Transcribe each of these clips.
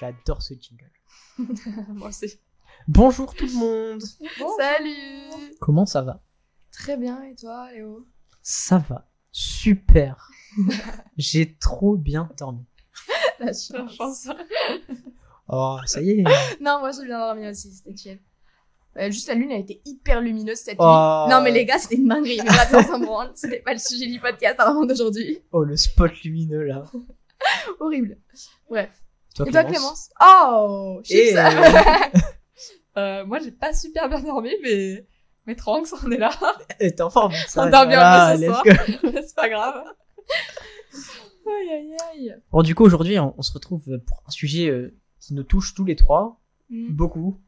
J'adore ce jingle. Moi aussi. Bonjour tout le monde. Salut Comment ça va? Très bien, et toi, Léo? Ça va. Super. J'ai trop bien dormi. La chance. Oh, ça y est. Non, moi j'ai bien dormi aussi, c'était chill. Euh, juste la lune, elle était hyper lumineuse cette Oh. nuit. Non, mais les gars, c'était une dinguerie. Mais me branle. C'était pas le sujet du podcast apparemment d'aujourd'hui. Oh, le spot lumineux là. Horrible. Bref. Toi, et toi, Clémence Oh Et chips. Euh, moi, j'ai pas super bien dormi, mais, mais Tranks, on est là. euh, T'es en forme ça, On dort bien peu ce soir. c'est pas grave. Aïe, aïe, aïe. Bon, du coup, aujourd'hui, on, on se retrouve pour un sujet euh, qui nous touche tous les trois, Mm. beaucoup,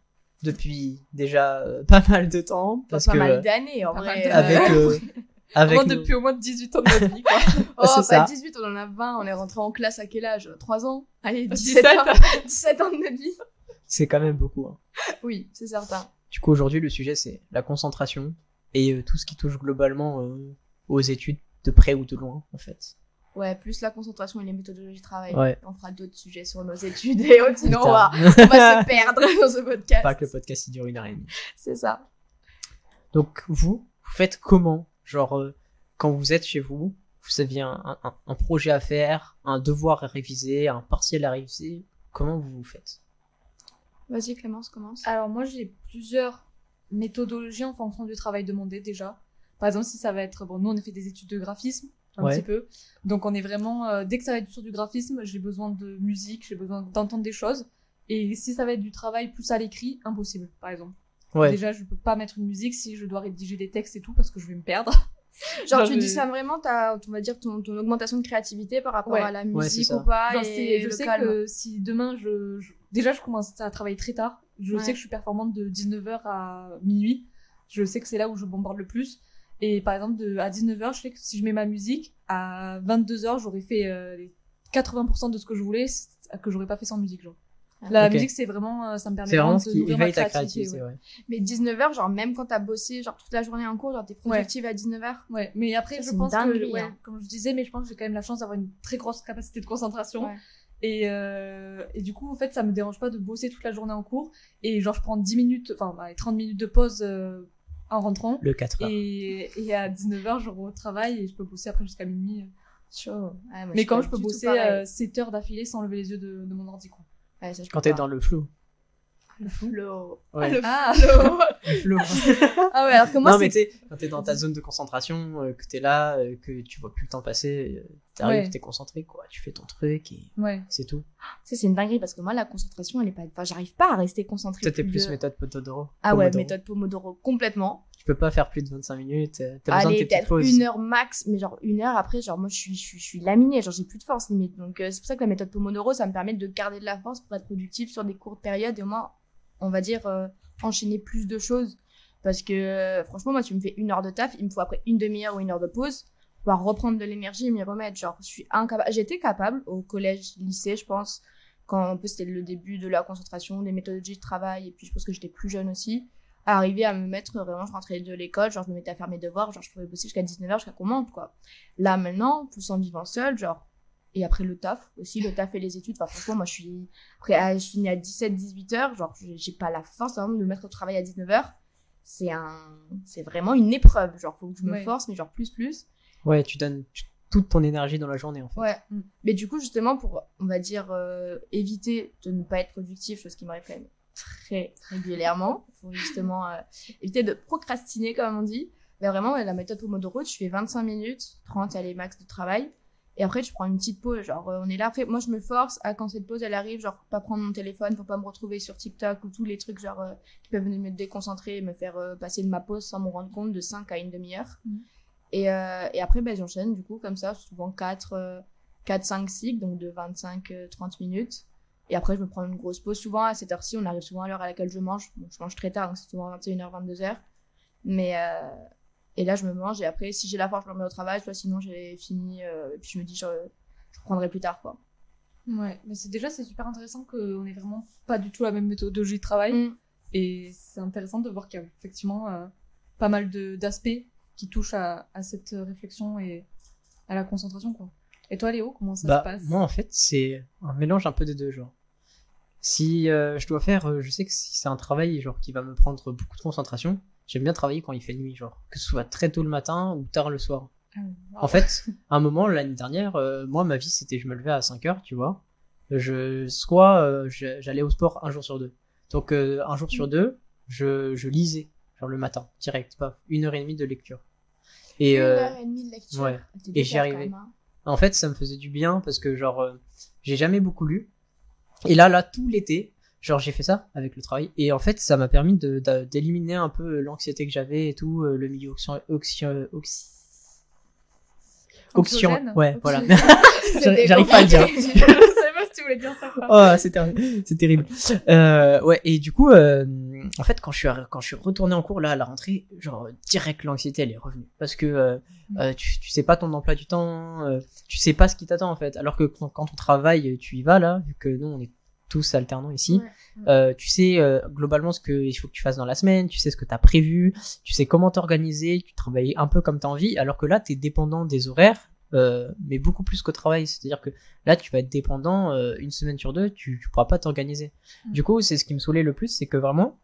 depuis déjà euh, pas mal de temps. Parce pas que mal d'années, en Pas vrai. mal d'années. avec, Au moins depuis au moins 18 ans de notre vie, quoi. Oh, pas ça. 18, on en a 20. On est rentré en classe à quel âge? 3 ans? Allez, 17. 17 ans. 17 ans de notre vie. c'est quand même beaucoup. hein. Oui, c'est certain. Du coup, aujourd'hui, le sujet, c'est la concentration et euh, tout ce qui touche globalement euh, aux études, de près ou de loin, en fait. Ouais, plus la concentration et les méthodologies de travail. Ouais. On fera d'autres sujets sur nos études et autres, sinon on va, on va se perdre dans ce podcast. Pas que le podcast, il dure une heure et demie. C'est ça. Donc, vous, vous faites comment Genre, euh, quand vous êtes chez vous, vous aviez un, un, un projet à faire, un devoir à réviser, un partiel à réviser. Comment vous vous faites? Vas-y, Clémence, commence. Alors, moi, j'ai plusieurs méthodologies en fonction du travail demandé, déjà. Par exemple, si ça va être, bon, nous, on a fait des études de graphisme, un Ouais. petit peu. Donc, on est vraiment, euh, dès que ça va être sur du graphisme, j'ai besoin de musique, j'ai besoin d'entendre des choses. Et si ça va être du travail plus à l'écrit, impossible, par exemple. Ouais. Déjà, je peux pas mettre une musique si je dois rédiger des textes et tout parce que je vais me perdre. Genre, Genre, tu je- dis ça vraiment, t'as, on va dire, ton, ton augmentation de créativité par rapport Ouais. à la musique ou pas. Genre, et c'est- je le sais calme. que si demain je, je- déjà je commence à travailler très tard, je Ouais. sais que je suis performante de 19h à minuit. Je sais que c'est là où je bombarde le plus. Et par exemple, de, à 19h, je sais que si je mets ma musique, à 22h, j'aurais fait euh, les 80% de ce que je voulais, que j'aurais pas fait sans musique. Genre. La Ok. musique, c'est vraiment, euh, ça me permet C'est vraiment de ce qui nourrir ma créativité, créativité, ouais. ouais. Mais 19h, genre, même quand t'as bossé, genre, toute la journée en cours, genre, t'es productive à 19h. Ouais, mais après, Ça, je pense que, dinguerie, ouais, hein. comme je disais, mais je pense que j'ai quand même la chance d'avoir une très grosse capacité de concentration. Ouais. Et, euh, et du coup, en fait, ça me dérange pas de bosser toute la journée en cours. Et genre, je prends 10 minutes, enfin, bah, 30 minutes de pause euh, en rentrant. Le 4 heures. Et, et à 19h, je retravaille et je peux bosser après jusqu'à minuit. Chaud. Ouais, moi, mais suis quand pas je peux bosser euh, 7 heures d'affilée sans lever les yeux de, de mon ordi, quoi. Ouais, ça, je Quand t'es dans le flou. le flow. Ouais. Le Ah, flow. Le flou. ah ouais, alors que moi, non, mais c'est... tu sais, quand t'es dans ta zone de concentration, euh, que t'es là, euh, que tu vois plus le temps passer, euh, t'arrives, Ouais. t'es concentré, quoi. Tu fais ton truc et ouais. c'est tout. Ça, c'est une dinguerie parce que moi, la concentration, elle est pas. Enfin, j'arrive pas à rester concentrée. Toi, t'es plus de- méthode Pomodoro. Ah ouais, Pomodoro. méthode Pomodoro complètement. Tu peux pas faire plus de 25 minutes. euh, T'as besoin de tes petites peut-être pauses. une heure max, mais genre une heure après, genre moi je suis, je suis, je suis laminée, genre j'ai plus de force limite. Donc euh, c'est pour ça que la méthode Pomodoro, ça me permet de garder de la force pour être productive sur des courtes périodes et au moins, on va dire, euh, enchaîner plus de choses. Parce que franchement, moi tu me fais une heure de taf, il me faut après une demi-heure ou une heure de pause pour pouvoir reprendre de l'énergie et m'y remettre. Genre je suis incapable. J'étais capable au collège, lycée, je pense, quand un peu c'était le début de la concentration, des méthodologies de travail, et puis je pense que j'étais plus jeune aussi à arriver à me mettre vraiment, je rentrais de l'école, genre je me mettais à faire mes devoirs, genre je pouvais bosser jusqu'à 19h, jusqu'à qu'on monte, quoi. Là, maintenant, plus en vivant seul, genre, et après le taf aussi, le taf et les études, enfin franchement, moi je suis, après, à- je finis à 17-18h, genre j'ai pas la force hein, de me mettre au travail à 19h. C'est un, c'est vraiment une épreuve, genre faut que je me Ouais. force, mais genre plus plus. Ouais, tu donnes toute ton énergie dans la journée, en fait. Ouais. Mm. Mais du coup, justement, pour, on va dire, euh, éviter de ne pas être productif, chose qui m'arrive quand même très régulièrement, faut justement euh, éviter de procrastiner, comme on dit. Mais vraiment, la méthode Pomodoro, tu fais 25 minutes, 30, allez, max de travail. Et après, tu prends une petite pause. Genre, euh, on est là. Après, moi, je me force à quand cette pause, elle arrive, genre, pas prendre mon téléphone pour pas me retrouver sur TikTok ou tous les trucs, genre, euh, qui peuvent me déconcentrer et me faire euh, passer de ma pause sans me rendre compte de 5 à une demi-heure. Mhm. Et, euh, et après, ben, j'enchaîne, du coup, comme ça, souvent 4, 4-5 cycles, donc de 25-30 minutes. Et après, je me prends une grosse pause. Souvent, à cette heure-ci, on arrive souvent à l'heure à laquelle je mange. Bon, je mange très tard, donc c'est souvent 21h, 22h. Mais, euh, et là, je me mange. Et après, si j'ai la force, je me remets au travail. Soit sinon, j'ai fini. euh, et puis, je me dis, je, je reprendrai plus tard, quoi. Ouais, mais c'est déjà c'est super intéressant qu'on ait vraiment pas du tout la même méthodologie de travail. Mm. Et c'est intéressant de voir qu'il y a effectivement euh, pas mal d'aspects qui touchent à, à cette réflexion et à la concentration, quoi. Et toi, Léo, comment ça bah, se passe? moi, en fait, c'est un mélange un peu des deux genres. Si euh, je dois faire, euh, je sais que si c'est un travail genre qui va me prendre beaucoup de concentration, j'aime bien travailler quand il fait nuit, genre que ce soit très tôt le matin ou tard le soir. En fait, à un moment l'année dernière, euh, moi ma vie c'était je me levais à 5 heures, tu vois. Je soit euh, j'allais au sport un jour sur deux. Donc un jour sur deux, je, je lisais genre le matin direct, pas une heure et demie de lecture. Et Une heure et demie de lecture. ouais. T'es Et j'y arrivais. hein. En fait, ça me faisait du bien parce que genre euh, j'ai jamais beaucoup lu. Et là, là, tout l'été, genre j'ai fait ça avec le travail. Et en fait, ça m'a permis de de- d'éliminer un peu l'anxiété que j'avais et tout, euh, le milieu oxy... oxy... oxy... Ouais, voilà. J'arrive pas à le dire. Je savais pas si tu voulais dire ça. Oh, c'est terrible. C'est terrible. Euh, ouais, et du coup, euh, en fait, quand je suis arri- quand je suis retourné en cours là à la rentrée, genre direct l'anxiété elle est revenue parce que euh, euh, tu, tu sais pas ton emploi du temps, euh, tu sais pas ce qui t'attend en fait. Alors que quand, quand on travaille, tu y vas là, vu que nous on est tous alternants ici. Ouais. Euh, tu sais euh, globalement ce que il faut que tu fasses dans la semaine, tu sais ce que tu as prévu, tu sais comment t'organiser, tu travailles un peu comme tu as envie, alors que là tu es dépendant des horaires, euh, mais beaucoup plus qu'au travail. C'est-à-dire que là tu vas être dépendant euh, une semaine sur deux, tu, tu pourras pas t'organiser. Mm. Du coup, c'est ce qui me saoulait le plus, c'est que vraiment,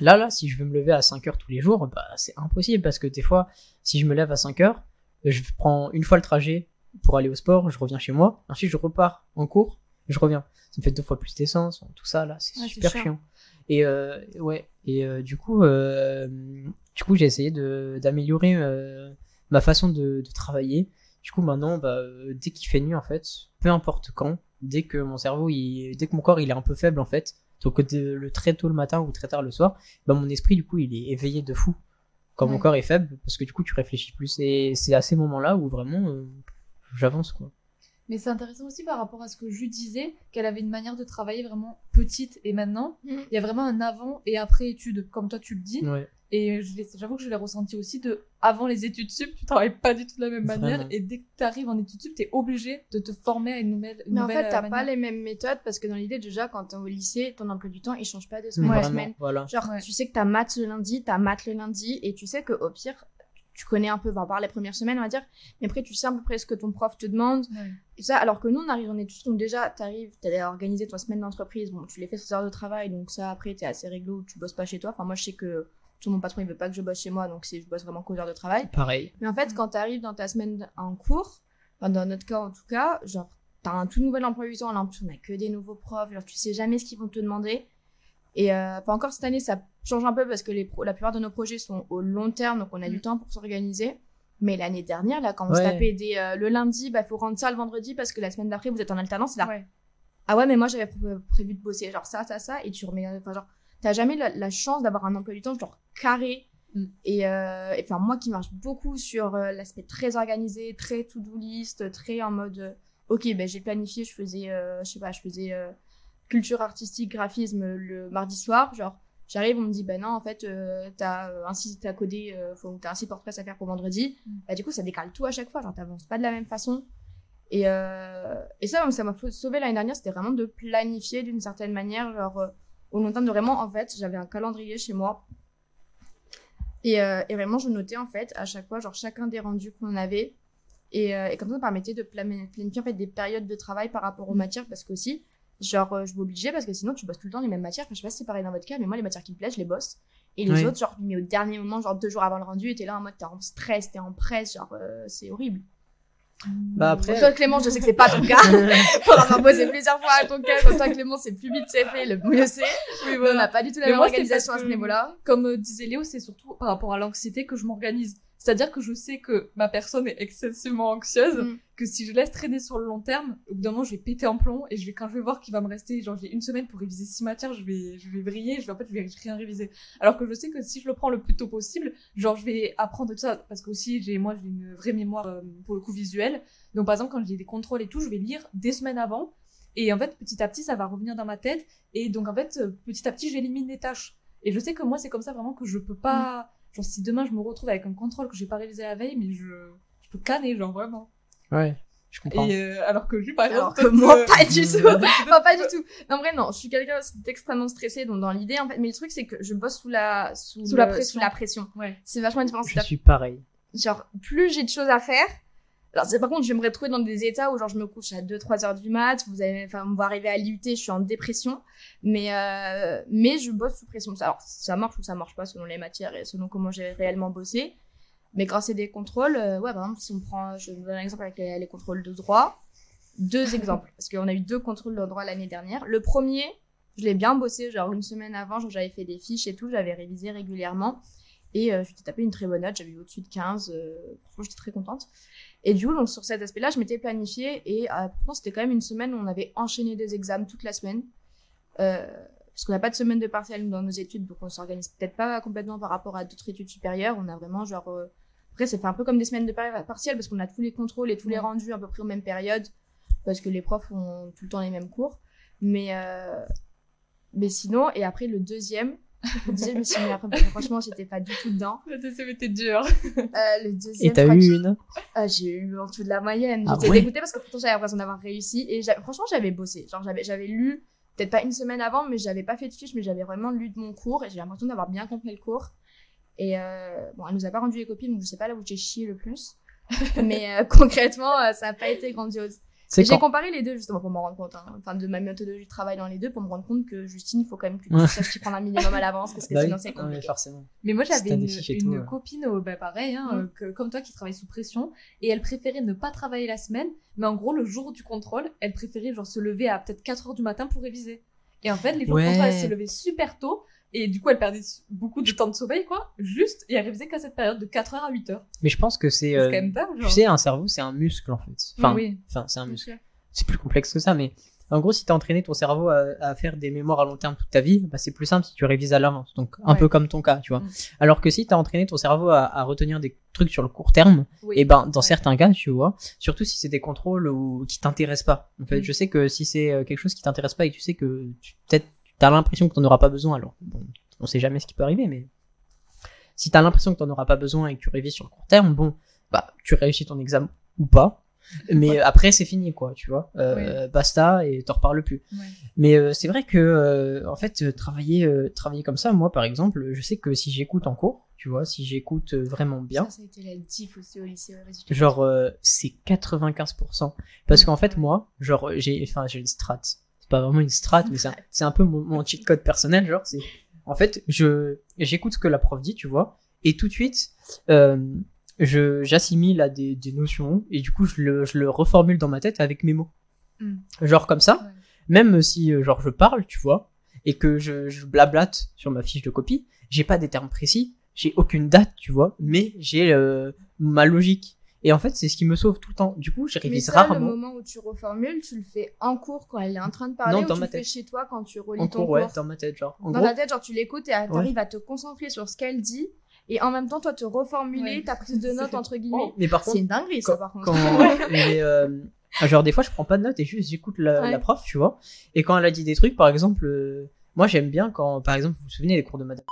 là, là, si je veux me lever à 5 heures tous les jours, bah c'est impossible parce que des fois, si je me lève à 5 heures, je prends une fois le trajet pour aller au sport, je reviens chez moi, ensuite je repars en cours, je reviens. Ça me fait deux fois plus d'essence, tout ça là, c'est Ouais, super chiant. chiant. Et euh, ouais, et euh, du coup, euh, du coup, j'ai essayé d'améliorer euh, ma façon de, de travailler. Du coup, maintenant, bah, dès qu'il fait nuit, en fait, peu importe quand, dès que mon cerveau, il, dès que mon corps, il est un peu faible, en fait, donc de- le très tôt le matin ou très tard le soir, bah mon esprit, du coup, il est éveillé de fou. Quand mon corps est faible, parce que du coup, tu réfléchis plus. Et c'est à ces moments-là où vraiment, euh, j'avance, quoi. Mais c'est intéressant aussi par rapport à ce que Jules disait, qu'elle avait une manière de travailler vraiment petite et maintenant, Mm. il y a vraiment un avant et après études, comme toi tu le dis. Ouais. Et j'avoue que je l'ai ressenti aussi de avant les études sup, tu travailles pas du tout de la même manière. Vraiment. Et dès que tu arrives en études sup, tu es obligé de te former à une nouvelle. Une Mais en nouvelle, fait, t'as euh, pas les mêmes méthodes parce que dans l'idée, déjà, quand t'es au lycée, ton emploi du temps, il change pas de semaine Ouais. en semaine. voilà. Genre, Ouais. tu sais que t'as maths le lundi, t'as maths le lundi, et tu sais que au pire, tu connais un peu, enfin, par les premières semaines, on va dire, mais après, tu sais à peu près ce que ton prof te demande, Ouais. et ça, alors que nous, on arrive en études, donc déjà, t'arrives, t'as organisé ta semaine d'entreprise, bon, tu les fais sur heures de travail, donc ça, après, t'es assez réglo, tu bosses pas chez toi. Enfin, moi, je sais que tout mon patron, il veut pas que je bosse chez moi, donc c'est, je bosse vraiment qu'aux heures de travail. Pareil. Mais en fait, quand t'arrives dans ta semaine en cours, enfin, dans notre cas en tout cas, genre, t'as un tout nouvel emploi du temps, là, en plus, on a que des nouveaux profs, genre, tu sais jamais ce qu'ils vont te demander. Et euh, pas encore cette année, ça change un peu parce que les pro- la plupart de nos projets sont au long terme, donc on a du Mm. temps pour s'organiser. Mais l'année dernière, là, quand on se Ouais. tapait des, euh, le lundi, bah, faut rendre ça le vendredi parce que la semaine d'après, vous êtes en alternance, là. Ouais. Ah ouais, mais moi, j'avais pr- prévu de bosser, genre ça, ça, ça, et tu remets, enfin, genre, t'as jamais la, la chance d'avoir un emploi du temps, genre, carré. Mm. Et, euh, et enfin, moi qui marche beaucoup sur euh, l'aspect très organisé, très to-do list, très en mode, euh, ok, ben, j'ai planifié, je faisais, euh, je sais pas, je faisais culture artistique, graphisme le mardi soir, genre, j'arrive, on me dit, ben non, en fait, euh, t'as un site à coder, euh, faut, t'as un site WordPress à faire pour vendredi. Mm. Bah, du coup, ça décale tout à chaque fois, genre, t'avances pas de la même façon. Et, euh, et ça, ça m'a sauvé l'année dernière, c'était vraiment de planifier d'une certaine manière, genre, euh, au long terme, de vraiment, en fait, j'avais un calendrier chez moi. Et, euh, et vraiment, je notais, en fait, à chaque fois, genre, chacun des rendus qu'on avait. Et, euh, et comme ça, ça me permettait de plani- planifier, en fait, des périodes de travail par rapport aux matières, parce qu'aussi, genre, euh, je m'obligeais, parce que sinon, tu bosses tout le temps les mêmes matières. Enfin, je sais pas si c'est pareil dans votre cas, mais moi, les matières qui me plaisent, je les bosse. Et les Oui. autres, genre, mais au dernier moment, genre, deux jours avant le rendu, t'es là en mode, t'es en stress, t'es en presse, genre, euh, c'est horrible. Bah après. Toi, Clément, je sais que c'est pas ton cas. Pour avoir bossé plusieurs fois à ton cas, quand toi, Clément, c'est plus vite c'est fait, le mieux c'est. Oui, On voilà. n'a pas du tout la Mais même moi, organisation à ce niveau-là. Comme euh, disait Léo, c'est surtout par rapport à l'anxiété que je m'organise. C'est-à-dire que je sais que ma personne est excessivement anxieuse, Mm. que si je laisse traîner sur le long terme, au bout d'un moment, je vais péter en plomb et je vais, quand je vais voir qu'il va me rester, genre, j'ai une semaine pour réviser six matières, je vais, je vais vriller, je vais, en fait, je vais rien réviser. Alors que je sais que si je le prends le plus tôt possible, genre, je vais apprendre tout ça, parce que aussi, j'ai, moi, j'ai une vraie mémoire, euh, pour le coup, visuelle. Donc, par exemple, quand j'ai des contrôles et tout, je vais lire des semaines avant. Et en fait, petit à petit, ça va revenir dans ma tête. Et donc, en fait, euh, petit à petit, j'élimine les tâches. Et je sais que moi, c'est comme ça vraiment que je peux pas. Genre, si demain je me retrouve avec un contrôle que j'ai pas réalisé la veille, mais je, je peux canner, genre vraiment. Ouais, je comprends. Et euh, alors que lui, par exemple. Alors que peut-être, moi, euh, pas du tout. Enfin, pas du tout. Non, en vrai, non. Je suis quelqu'un d'extrêmement stressé, donc dans l'idée, en fait. Mais le truc, c'est que je bosse sous la, sous, Sous le- la pression. sous la pression. Ouais. C'est vachement différent. Je suis pareil. genre plus j'ai de choses à faire Alors, c'est par contre, je vais me retrouver dans des états où, genre, je me couche à 2-3 heures du mat, vous avez, enfin, on va arriver à l'IUT, je suis en dépression, mais, euh, mais je bosse sous pression. Alors, ça marche ou ça marche pas selon les matières et selon comment j'ai réellement bossé. Mais quand c'est des contrôles, euh, ouais, par exemple, si on prend, je donne un exemple avec les, les contrôles de droit, deux exemples, parce qu'on a eu deux contrôles de droit l'année dernière. Le premier, je l'ai bien bossé, genre une semaine avant, j'avais fait des fiches et tout, j'avais révisé régulièrement. Et euh, je tapé une très bonne note, j'avais eu au-dessus de 15, euh, franchement j'étais très contente. Et du coup, donc sur cet aspect-là, je m'étais planifiée et euh, pourtant c'était quand même une semaine où on avait enchaîné des examens toute la semaine. Euh, parce qu'on n'a pas de semaine de partiel dans nos études, donc on s'organise peut-être pas complètement par rapport à d'autres études supérieures. On a vraiment genre... euh, Après, c'est fait un peu comme des semaines de par- partiel parce qu'on a tous les contrôles et tous les rendus à peu près aux mêmes périodes, parce que les profs ont tout le temps les mêmes cours. Mais, euh... mais sinon, et après le deuxième, deuxième, je me suis mis après, parce que franchement, j'étais pas du tout dedans. Le deuxième était dur. Euh, le deuxième, Et t'as je eu une? Ah, j'ai eu en dessous de la moyenne. Ah J'étais ouais? dégoûtée parce que pourtant j'avais l'impression d'avoir réussi. Et franchement, j'avais bossé. Genre, j'avais, j'avais lu, peut-être pas une semaine avant, mais j'avais pas fait de fiche, mais j'avais vraiment lu de mon cours. Et j'ai l'impression d'avoir bien compris le cours. Et euh, bon, elle nous a pas rendu les copies, donc je sais pas là où j'ai chié le plus. mais euh, concrètement, euh, ça a pas été grandiose. J'ai quand comparé les deux justement pour m'en rendre compte. hein. Enfin, de ma méthodologie de travail dans les deux pour me rendre compte que Justine, il faut quand même que tu saches t'y prendre un minimum à l'avance parce que Bah oui, sinon c'est ouais, compliqué. forcément. Mais moi, j'avais une, tout, copine, euh, bah, pareil, hein, Mm. que, comme toi, qui travaille sous pression, et elle préférait ne pas travailler la semaine, mais en gros, le jour du contrôle, elle préférait genre se lever à peut-être 4 heures du matin pour réviser. Et en fait, les jours Ouais. de contrôle, elle se levait super tôt, et du coup, elle perdait beaucoup de temps de sommeil, quoi, juste, et elle révisait qu'à cette période de 4 heures à 8 heures. Mais je pense que c'est. C'est euh, quand même dingue, Tu genre. sais, un cerveau, c'est un muscle en fait. Enfin, oui. enfin c'est un muscle. C'est plus complexe que ça, mais en gros, si t'as entraîné ton cerveau à, à faire des mémoires à long terme toute ta vie, bah, c'est plus simple si tu révises à l'avance. Donc, un Ouais. peu comme ton cas, tu vois. Mm. Alors que si t'as entraîné ton cerveau à, à retenir des trucs sur le court terme, Oui. et ben, dans Ouais. certains cas, tu vois, surtout si c'est des contrôles ou, qui t'intéressent pas. En fait, Mm. je sais que si c'est euh, quelque chose qui t'intéresse pas et que tu sais que tu- peut-être t'as l'impression que t'en auras pas besoin, alors bon, on sait jamais ce qui peut arriver, mais si t'as l'impression que t'en auras pas besoin et que tu révises sur le court terme, bon, bah, tu réussis ton examen ou pas. Mais après, c'est fini, quoi, tu vois. Euh, Basta et t'en reparles plus. Ouais. Mais euh, c'est vrai que, euh, en fait, euh, travailler, euh, travailler comme ça, moi, par exemple, je sais que si j'écoute en cours, tu vois, si j'écoute euh, vraiment bien, Ça, ça a été la diff aussi au lycée. au résultat. genre, euh, c'est 95%. Parce qu'en fait, moi, genre, j'ai, enfin, j'ai une strat. Pas vraiment une strat, mais c'est un, peu mon, mon cheat code personnel, genre, c'est, en fait, je, j'écoute ce que la prof dit, tu vois, et tout de suite, euh, je, j'assimile à des, des notions, et du coup, je le, je le reformule dans ma tête avec mes mots. Mm. Genre comme ça, Ouais. même si, euh, genre, je parle, tu vois, et que je, je blablate sur ma fiche de copie, j'ai pas des termes précis, j'ai aucune date, tu vois, mais j'ai euh, ma logique. Et en fait, c'est ce qui me sauve tout le temps. Du coup, je Mais révise ça, le rarement. moment où tu reformules, tu le fais en cours quand elle est en train de parler Non, ou dans tu ma le fais tête. chez toi quand tu relis En ton cours, cours ouais, dans ma tête, genre. En Dans gros, ta tête, genre tu l'écoutes et t'arrives à te concentrer sur ce qu'elle dit et en même temps, toi, te reformuler Ouais. ta prise de notes C'est- entre guillemets. mais par C'est contre, une dinguerie, ça, quand, par contre. quand mais, euh, genre des fois, je prends pas de notes et juste j'écoute la, Ouais. la prof, tu vois. Et quand elle a dit des trucs, par exemple, euh, moi j'aime bien quand, par exemple, vous vous souvenez des cours de madame.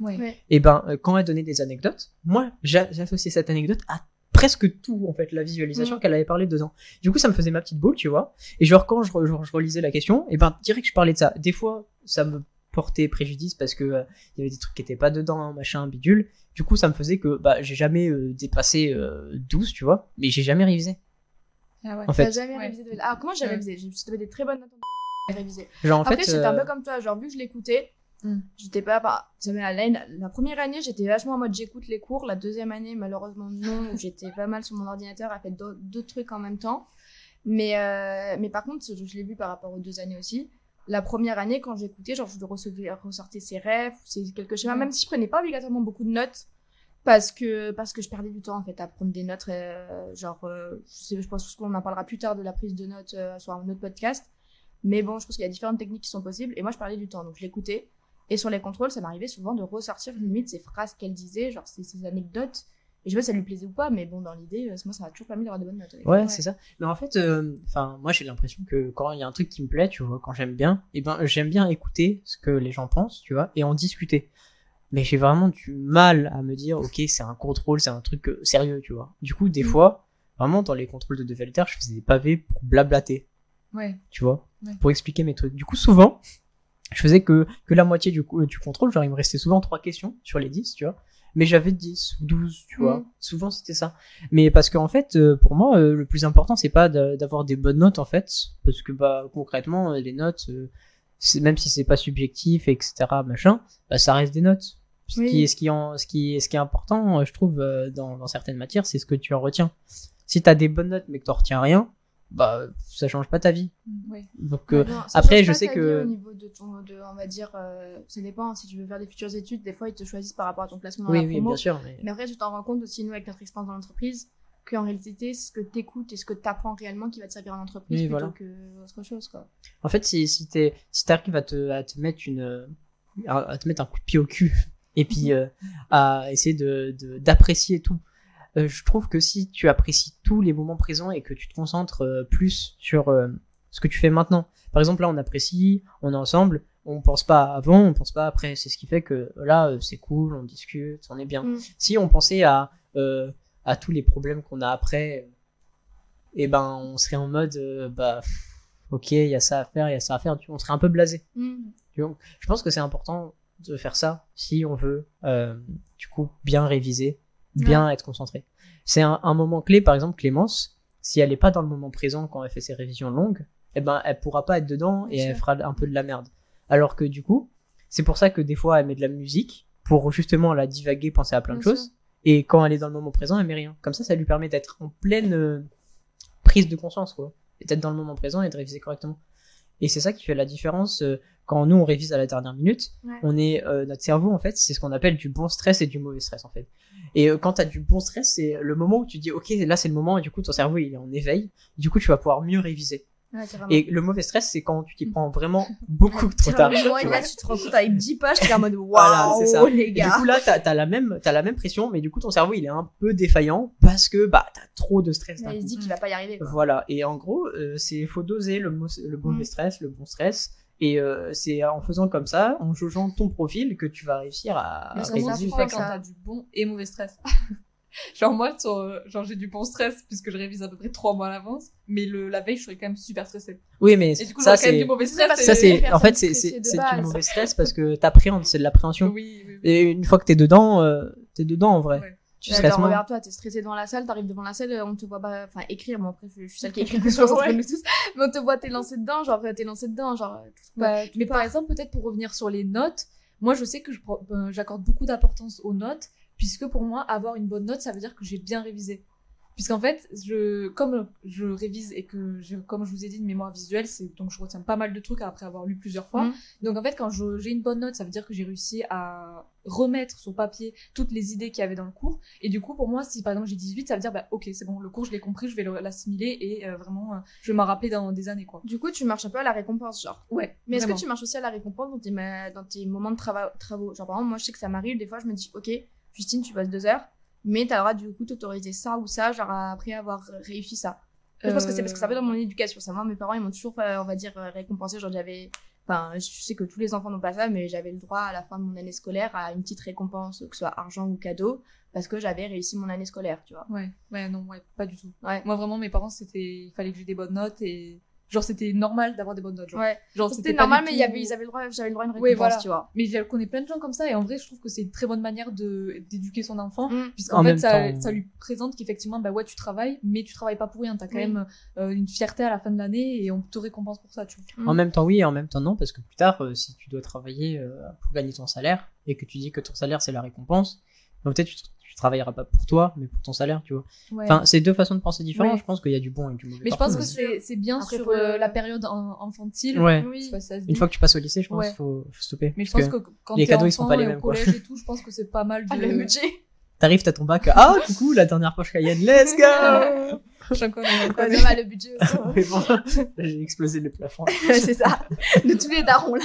Ouais. Ouais. Et ben, euh, quand elle donnait des anecdotes, moi, j'a- j'associais cette anecdote à presque tout, en fait, la visualisation Mm. qu'elle avait parlé dedans. Du coup, ça me faisait ma petite boule, tu vois. Et genre, quand je, genre, je relisais la question, et ben, direct, je parlais de ça. Des fois, ça me portait préjudice parce que euh, il y avait des trucs qui étaient pas dedans, hein, machin, bidule. Du coup, ça me faisait que, bah, j'ai jamais euh, dépassé euh, 12, tu vois. Mais j'ai jamais révisé, Ah ouais. en T'as fait. jamais Ouais. révisé de... Alors, comment j'ai révisé? J'ai juste des très bonnes notes en révisé. Genre, en Après, fait, j'étais un euh, peu comme toi, genre, vu que je l'écoutais, Mm. j'étais pas. Bah. La, la première année, j'étais vachement en mode j'écoute les cours. La deuxième année, malheureusement, non, j'étais pas mal sur mon ordinateur à faire d'autres trucs en même temps. Mais, euh, mais par contre, je, je l'ai vu par rapport aux deux années aussi. La première année, quand j'écoutais, genre, je recevais, ressortais ses rêves, c'est quelques schémas, même si je prenais pas obligatoirement beaucoup de notes. Parce que, parce que je perdais du temps en fait à prendre des notes, euh, genre, euh, je, sais, je pense qu'on en parlera plus tard de la prise de notes sur un autre podcast. Mais bon, je pense qu'il y a différentes techniques qui sont possibles. Et moi, je parlais du temps, donc je l'écoutais. Et sur les contrôles, ça m'arrivait souvent de ressortir limite ces phrases qu'elle disait, genre ces, ces anecdotes. Et je sais pas si ça lui plaisait ou pas, mais bon, dans l'idée, euh, moi, ça m'a toujours permis d'avoir de bonnes notes. avec Ouais, c'est ça. Mais en fait, euh, enfin, moi j'ai l'impression que quand il y a un truc qui me plaît, tu vois, quand j'aime bien, et ben j'aime bien écouter ce que les gens pensent, tu vois, et en discuter. Mais j'ai vraiment du mal à me dire, ok, c'est un contrôle, c'est un truc euh, sérieux, tu vois. Du coup, des Mm. fois, vraiment dans les contrôles de Develter, je faisais des pavés pour blablater, Ouais. tu vois, Ouais. pour expliquer mes trucs. Du coup, souvent, je faisais que que la moitié du, du contrôle, genre il me restait souvent trois questions sur les 10, tu vois. mais j'avais 10 ou 12, tu vois. Mm. Souvent, c'était ça. Mais parce qu'en fait, euh, pour moi, euh, le plus important, c'est pas d'avoir des bonnes notes, en fait. Parce que, bah, concrètement, euh, les notes, même si c'est pas subjectif, etc., machin, bah, ça reste des notes. Ce, Oui. qui, est, ce, qui, en, ce, qui, est, ce qui est important, je trouve, dans, dans certaines matières, c'est ce que tu en retiens. Si t'as des bonnes notes, mais que t'en retiens rien, bah, ça change pas ta vie. Ouais. Donc, euh, non, après, je sais que- Au niveau de ton, de, on va dire, euh, ça dépend. Si tu veux faire des futures études, des fois ils te choisissent par rapport à ton placement dans oui, la oui, promo. bien sûr. Mais... Mais après, tu t'en rends compte aussi, nous, avec notre expérience dans l'entreprise, qu'en réalité, c'est ce que t'écoutes et ce que t'apprends réellement qui va te servir en entreprise Oui, plutôt voilà. que autre chose, quoi. En fait, si, si t'es, si t'arrives à te, à te mettre une, à, te mettre un coup de pied au cul, et puis, euh, à essayer de, d'apprécier tout, je trouve que si tu apprécies tous les moments présents et que tu te concentres euh, plus sur euh, ce que tu fais maintenant. Par exemple, là, on apprécie, on est ensemble, on pense pas avant, on pense pas après. C'est ce qui fait que là, euh, c'est cool, on discute, on est bien. Mm. Si on pensait à, euh, à tous les problèmes qu'on a après, et ben, on serait en mode, euh, bah, ok, il y a ça à faire, il y a ça à faire, tu- on serait un peu blasé. Mm. Je pense que c'est important de faire ça si on veut, euh, du coup, bien réviser, bien être concentré. C'est un, un moment clé, par exemple, Clémence, si elle est pas dans le moment présent quand elle fait ses révisions longues, eh ben, elle pourra pas être dedans et elle fera un peu de la merde. Alors que du coup, c'est pour ça que des fois, elle met de la musique pour justement la divaguer, penser à plein de Bien choses. Et quand elle est dans le moment présent, elle met rien. Comme ça, ça lui permet d'être en pleine euh, prise de conscience, quoi. Et d'être dans le moment présent et de réviser correctement. Et c'est ça qui fait la différence euh, quand nous on révise à la dernière minute. Ouais. On est euh, notre cerveau en fait, c'est ce qu'on appelle du bon stress et du mauvais stress en fait. Et euh, quand t'as du bon stress, c'est le moment où tu dis ok là c'est le moment et du coup ton cerveau il est en éveil. Du coup tu vas pouvoir mieux réviser. Ouais. Et le mauvais stress c'est quand tu t'y prends vraiment beaucoup trop tard. Et tu là, tu te rends compte avec 10 pages, t'es en mode waouh, les Et du gars. coup là t'as as la même t'as la même pression, mais du coup ton cerveau il est un peu défaillant parce que bah t'as trop de stress. il se dit qu'il va pas y arriver. quoi. Voilà, et en gros, euh, c'est faut doser le, le mauvais Mm. stress, le bon stress, et euh, c'est en faisant comme ça, en jaugeant ton profil, que tu vas réussir à, Mais à ça, prend, fais quand t'as du bon et mauvais stress Genre moi, sur, euh, genre j'ai du bon stress puisque je révise à peu près trois mois à l'avance, mais le, la veille je serais quand même super stressée. Oui, mais Et du coup ça j'aurais quand même c'est ça c'est en fait c'est c'est du mauvais stress parce que t'appréhendes, c'est de l'appréhension. Oui, oui, oui. Et une fois que t'es dedans, euh, t'es dedans en vrai. Ouais. Tu stresses moins. regarde toi, t'es stressé devant la salle, t'arrives devant la salle, on te voit pas, enfin écrire, bon après je je suis celle qui écrit plus souvent entre nous tous, mais on te voit t'es lancé dedans, genre t'es lancé dedans, genre. Bah, tu mais par exemple, peut-être pour revenir sur les notes, moi je sais que j'accorde beaucoup d'importance aux notes, puisque pour moi, avoir une bonne note, ça veut dire que j'ai bien révisé. Puisqu'en fait, je, comme je révise et que, je, comme je vous ai dit, une mémoire visuelle, c'est donc je retiens pas mal de trucs après avoir lu plusieurs fois. Mhm. Donc en fait, quand j'ai une bonne note, ça veut dire que j'ai réussi à remettre sur papier toutes les idées qu'il y avait dans le cours. Et du coup, pour moi, si par exemple j'ai 18, ça veut dire, bah ok, c'est bon, le cours je l'ai compris, je vais le- l'assimiler et euh, vraiment, euh, je vais m'en rappeler dans des années, quoi. Du coup, tu marches un peu à la récompense, genre. Ouais. Mais est-ce que tu marches aussi à la récompense dans tes, ma- dans tes moments de trava- travaux? Genre, par exemple, moi, je sais que ça m'arrive, des fois, je me dis, ok, Justine, tu passes deux heures, mais le droit, du coup, t'autoriser ça ou ça, genre, après avoir réussi ça. Je pense que c'est parce que ça va dans mon éducation. Ça, moi, mes parents, ils m'ont toujours, euh, on va dire, euh, récompensé. Genre, j'avais, enfin, je sais que tous les enfants n'ont pas ça, mais j'avais le droit à la fin de mon année scolaire à une petite récompense, que ce soit argent ou cadeau, parce que j'avais réussi mon année scolaire, tu vois. Ouais, ouais, non, ouais, pas du tout. Ouais. Moi, vraiment, mes parents, c'était, il fallait que j'ai des bonnes notes et, genre, c'était normal d'avoir des bonnes notes. Genre, Ouais. genre C'était normal, mais il y avait, ils avaient le droit, j'avais le droit à une Oui, récompense, voilà. tu vois. Mais je connais plein de gens comme ça et en vrai, je trouve que c'est une très bonne manière de, d'éduquer son enfant. Mm. Puisqu'en En fait, ça, temps- ça lui présente qu'effectivement, bah ouais, tu travailles, mais tu travailles pas pour rien. T'as quand Oui. même euh, une fierté à la fin de l'année et on te récompense pour ça, tu vois. Mm. En même temps, oui, et en même temps, non, parce que plus tard, euh, si tu dois travailler euh, pour gagner ton salaire et que tu dis que ton salaire c'est la récompense, donc peut-être tu, tu travailleras pas pour toi, mais pour ton salaire, tu vois. Ouais. Enfin, c'est deux façons de penser différentes. Ouais. Je pense qu'il y a du bon et du mauvais. mais je pense que mais- c'est, bien Après, sur euh, la période en- infantile. Ouais. Pas dit. Une fois que tu passes au lycée, je pense Ouais. qu'il faut, faut stopper. Mais je pense que, quand les cadeaux, ils sont pas les mêmes, au quoi. collège et tout, je pense que c'est pas mal de. Ah, le budget. T'arrives, t'as ton bac, ah coucou, la dernière poche Cayenne, let's go J'en connais, va, le budget aussi. hein. Mais bon, j'ai explosé le plafond. c'est ça. De tous les darons là.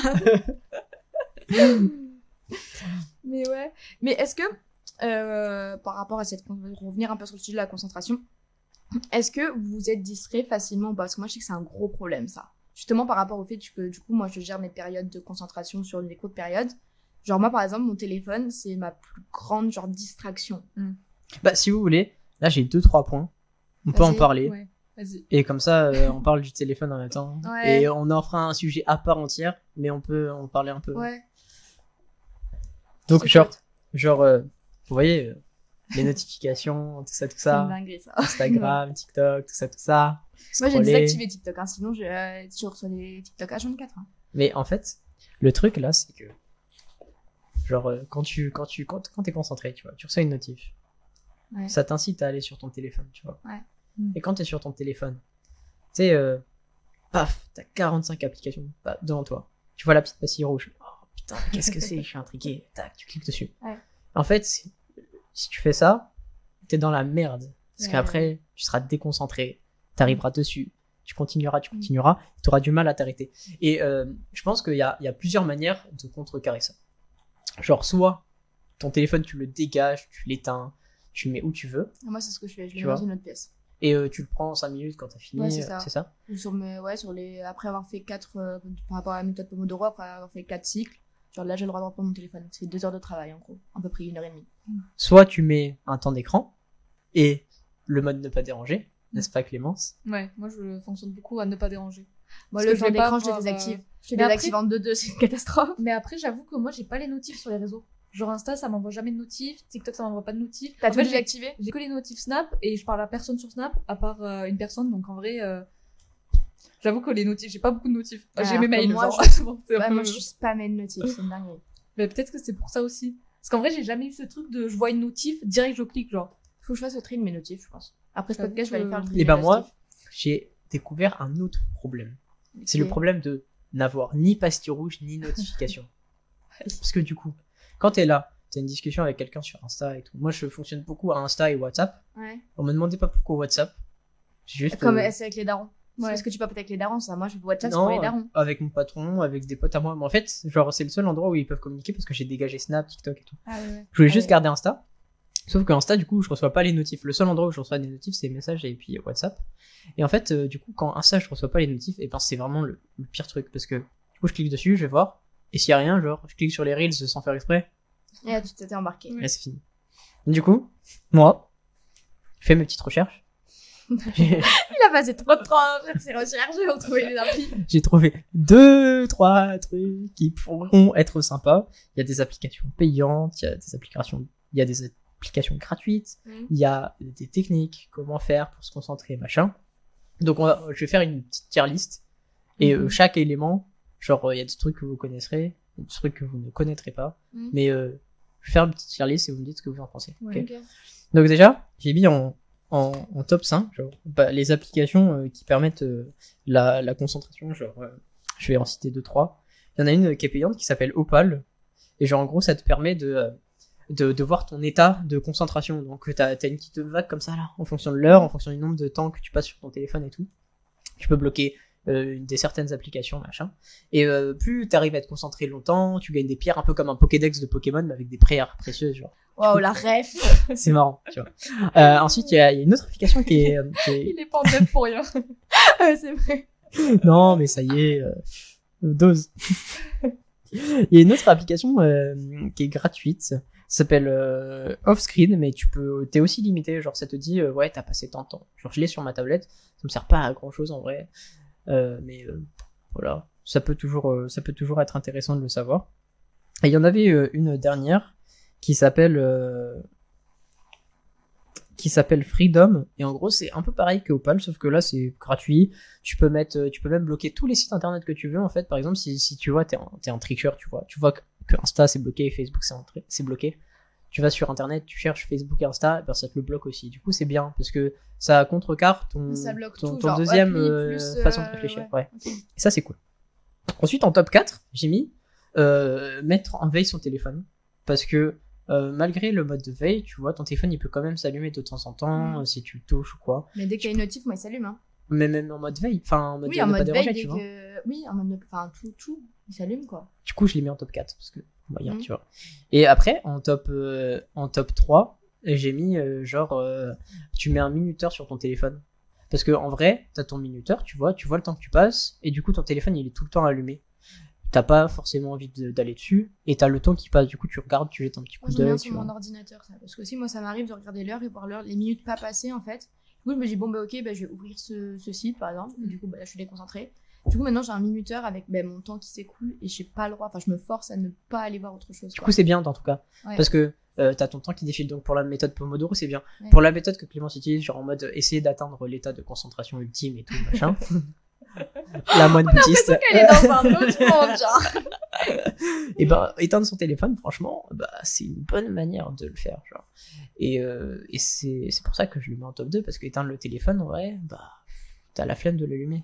Mais ouais. Mais est-ce que, euh, par rapport à cette. revenir un peu sur le sujet de la concentration, est-ce que vous êtes distrait facilement Parce que moi, je sais que c'est un gros problème ça. Justement par rapport au fait que du coup, moi, je gère mes périodes de concentration sur les courtes périodes. Genre, moi, par exemple, mon téléphone, c'est ma plus grande genre distraction. Bah, si vous voulez, là j'ai deux trois points. On peut en parler. Ouais. Et comme ça, euh, on parle du téléphone en même temps. Ouais. Et on en fera un sujet à part entière, mais on peut en parler un peu. Ouais. Donc, genre, genre euh, vous voyez, euh, les notifications, tout ça, tout ça. dinguerie, ça. Instagram, TikTok, tout ça, tout ça. Moi, j'ai désactivé TikTok, hein, sinon je, euh, je reçois des TikTok à 24. Hein. Mais en fait, le truc là, c'est que, genre, euh, quand tu, quand tu, quand, quand t'es concentré, tu vois, tu reçois une notif, Ouais. ça t'incite à aller sur ton téléphone, tu vois. Ouais. Et quand t'es sur ton téléphone, tu sais, euh, paf, t'as 45 applications devant toi. Tu vois la petite pastille rouge. Oh putain, qu'est-ce que c'est? Je suis intrigué. Tac, tu cliques dessus. Ouais. En fait, si, si tu fais ça, t'es dans la merde. Parce Ouais. qu'après, tu seras déconcentré. T'arriveras dessus. Tu continueras, tu continueras. Tu auras du mal à t'arrêter. Et euh, je pense qu'il y y a plusieurs manières de contrecarrer ça. Genre, soit ton téléphone, tu le dégages, tu l'éteins, tu le mets où tu veux. Moi, c'est ce que je fais, je le mets dans une autre pièce. Et euh, tu le prends en 5 minutes quand t'as fini. Ouais, c'est euh, ça. c'est ça? Ou sur mes, ouais, sur les, après avoir fait 4, par rapport à la méthode Pomodoro, après avoir fait 4 cycles, genre là, j'ai le droit de reprendre mon téléphone. C'est 2 heures de travail, en gros. À peu près une heure et demie. Soit tu mets un temps d'écran et le mode ne pas déranger, n'est-ce pas Clémence? Ouais, moi je fonctionne beaucoup à ne pas déranger. Moi, Parce le temps d'écran, je le avoir, désactive. euh, Je le mais désactive après- en 2-2, c'est une catastrophe. Mais après, j'avoue que moi j'ai pas les notifs sur les réseaux. Genre Insta, ça m'envoie jamais de notifs. TikTok, ça m'envoie pas de notifs. T'as tout fait, j'ai- désactivé? J'ai que les notifs Snap et je parle à personne sur Snap à part euh, une personne. Donc en vrai, euh, j'avoue que les notifs, j'ai pas beaucoup de notifs. j'ai Alors mes mails. moi, genre. je- Ouais, peu- moi, je suis spammée de notifs, c'est une dinguerie. Mais peut-être que c'est pour ça aussi. Parce qu'en vrai, j'ai jamais eu ce truc de je vois une notif, direct je clique genre. Faut que je fasse le tri de mes notifs, je pense. Après ce podcast, je vais aller faire le tri. Et des ben moi, j'ai découvert un autre problème. C'est le problème de n'avoir ni pastille rouge ni notification. Parce que du coup, quand t'es là, t'as une discussion avec quelqu'un sur Insta et tout. Moi, je fonctionne beaucoup à Insta et WhatsApp. Ouais. On me demandait pas pourquoi WhatsApp. J'ai Juste Comme euh, c'est avec les darons. Ouais. Parce que tu papotes avec les darons, ça. Moi, je WhatsApp, c'est non, pour les darons. avec mon patron, avec des potes à moi. Mais en fait, genre, c'est le seul endroit où ils peuvent communiquer parce que j'ai dégagé Snap, TikTok et tout. Ah ouais. Je voulais Ah juste ouais. garder Insta. Sauf que Insta, du coup, je reçois pas les notifs. Le seul endroit où je reçois des notifs, c'est les messages et puis WhatsApp. Et en fait, euh, du coup, quand Insta, je reçois pas les notifs, et ben c'est vraiment le, le pire truc parce que du coup, je clique dessus, je vais voir. Et s'il y a rien, genre, je clique sur les reels sans faire exprès, Et là, tu t'étais embarqué. et là, c'est fini. Du coup, moi, je fais mes petites recherches. Il a passé trop de temps à faire ses recherches pour trouver les applis. J'ai trouvé deux, trois trucs qui pourront être sympas. Il y a des applications payantes, il y a des applications, il y a des applications gratuites, Mhm. il y a des techniques, comment faire pour se concentrer, machin. Donc on va, je vais faire une petite tier list et euh, Mhm. chaque élément, genre il y a des trucs que vous connaisserez, des trucs que vous ne connaîtrez pas, Mhm. mais euh, je vais faire une petite tier list et vous me dites ce que vous en pensez. Ouais. donc déjà, j'ai mis en, en, en top 5 genre, bah, les applications euh, qui permettent euh, la, la concentration. Genre, euh, je vais en citer deux trois. Il y en a une qui est payante qui s'appelle Opal. Et genre en gros, ça te permet de, euh, de, de voir ton état de concentration. Donc t'as as une petite vague comme ça là, en fonction de l'heure, en fonction du nombre de temps que tu passes sur ton téléphone et tout. Tu peux bloquer euh, des certaines applications, machin. Et euh, plus t'arrives à être concentré longtemps, tu gagnes des pierres un peu comme un Pokédex de Pokémon, mais avec des pierres précieuses, genre. Waouh, la ref. C'est marrant, tu vois. Euh, ensuite, il y, a il y a une autre application qui est, euh, qui est- Il est pas en neuf pour rien. Ouais, c'est vrai. Non, mais ça y est, euh, dose. Il y a une autre application euh, qui est gratuite. Ça s'appelle euh, Offscreen, mais tu peux, t'es aussi limité. Genre, ça te dit, euh, ouais, t'as passé tant de temps. Genre, je l'ai sur ma tablette. Ça me sert pas à grand chose en vrai. Euh, mais euh, voilà, ça peut toujours, euh, ça peut toujours être intéressant de le savoir. Et il y en avait euh, une dernière qui s'appelle euh, qui s'appelle Freedom. Et en gros c'est un peu pareil que Opal sauf que là c'est gratuit. Tu peux mettre euh, tu peux même bloquer tous les sites internet que tu veux en fait. Par exemple si, si tu vois t'es un, t'es un tricker tu vois. Tu vois que, que Insta c'est bloqué et Facebook c'est bloqué. Tu vas sur internet tu cherches Facebook et Insta et ben ça te le bloque aussi. Du coup c'est bien parce que ça contrecarre ton Ça bloque ton, tout, ton genre deuxième euh, façon de réfléchir. ouais. ouais, Et ça c'est cool. Ensuite en top 4 j'ai mis euh, mettre en veille son téléphone. Parce que euh, malgré le mode de veille, tu vois, ton téléphone il peut quand même s'allumer de temps en temps Mm. euh, si tu le touches ou quoi. Mais dès qu'il y a une notif, moi, il s'allume. Hein. Mais même en mode veille, enfin en mode Oui, en mode veille, tu vois. que. Oui, en mode. Enfin, tout, tout, il s'allume, quoi. Du coup, je l'ai mis en top 4 parce que moyen, Mm. tu vois. Et après, en top euh, en top 3, j'ai mis euh, genre tu mets un minuteur sur ton téléphone. Parce que en vrai, t'as ton minuteur, tu vois, tu vois le temps que tu passes, et du coup ton téléphone il est tout le temps allumé. T'as pas forcément envie de- d'aller dessus, et t'as le temps qui passe, du coup tu regardes, tu jettes un petit Moi, coup j'aime bien d'œil, sur tu mon ordinateur, ça. Parce que aussi, moi, ça m'arrive de regarder l'heure et voir l'heure, les minutes pas passées, en fait. Du coup, je me dis, bon, bah, ok, bah, je vais ouvrir ce, ce site, par exemple. Et du coup, bah, là, je suis déconcentrée. Du coup, maintenant, j'ai un minuteur avec bah, mon temps qui s'écoule et j'ai pas le droit. Enfin, je me force à ne pas aller voir autre chose. Du quoi. coup, c'est bien en tout cas. Ouais. Parce que euh, t'as ton temps qui défile. Donc pour la méthode Pomodoro, c'est bien. Ouais. Pour la méthode que Clémence utilise, genre en mode essayer d'atteindre l'état de concentration ultime et tout, machin. la moine bouddhiste. Elle est dans un autre monde, genre. et ben éteindre son téléphone franchement bah c'est une bonne manière de le faire genre et, euh, et c'est pour ça que je le mets en top 2 parce que éteindre le téléphone en vrai bah t'as la flemme de l'allumer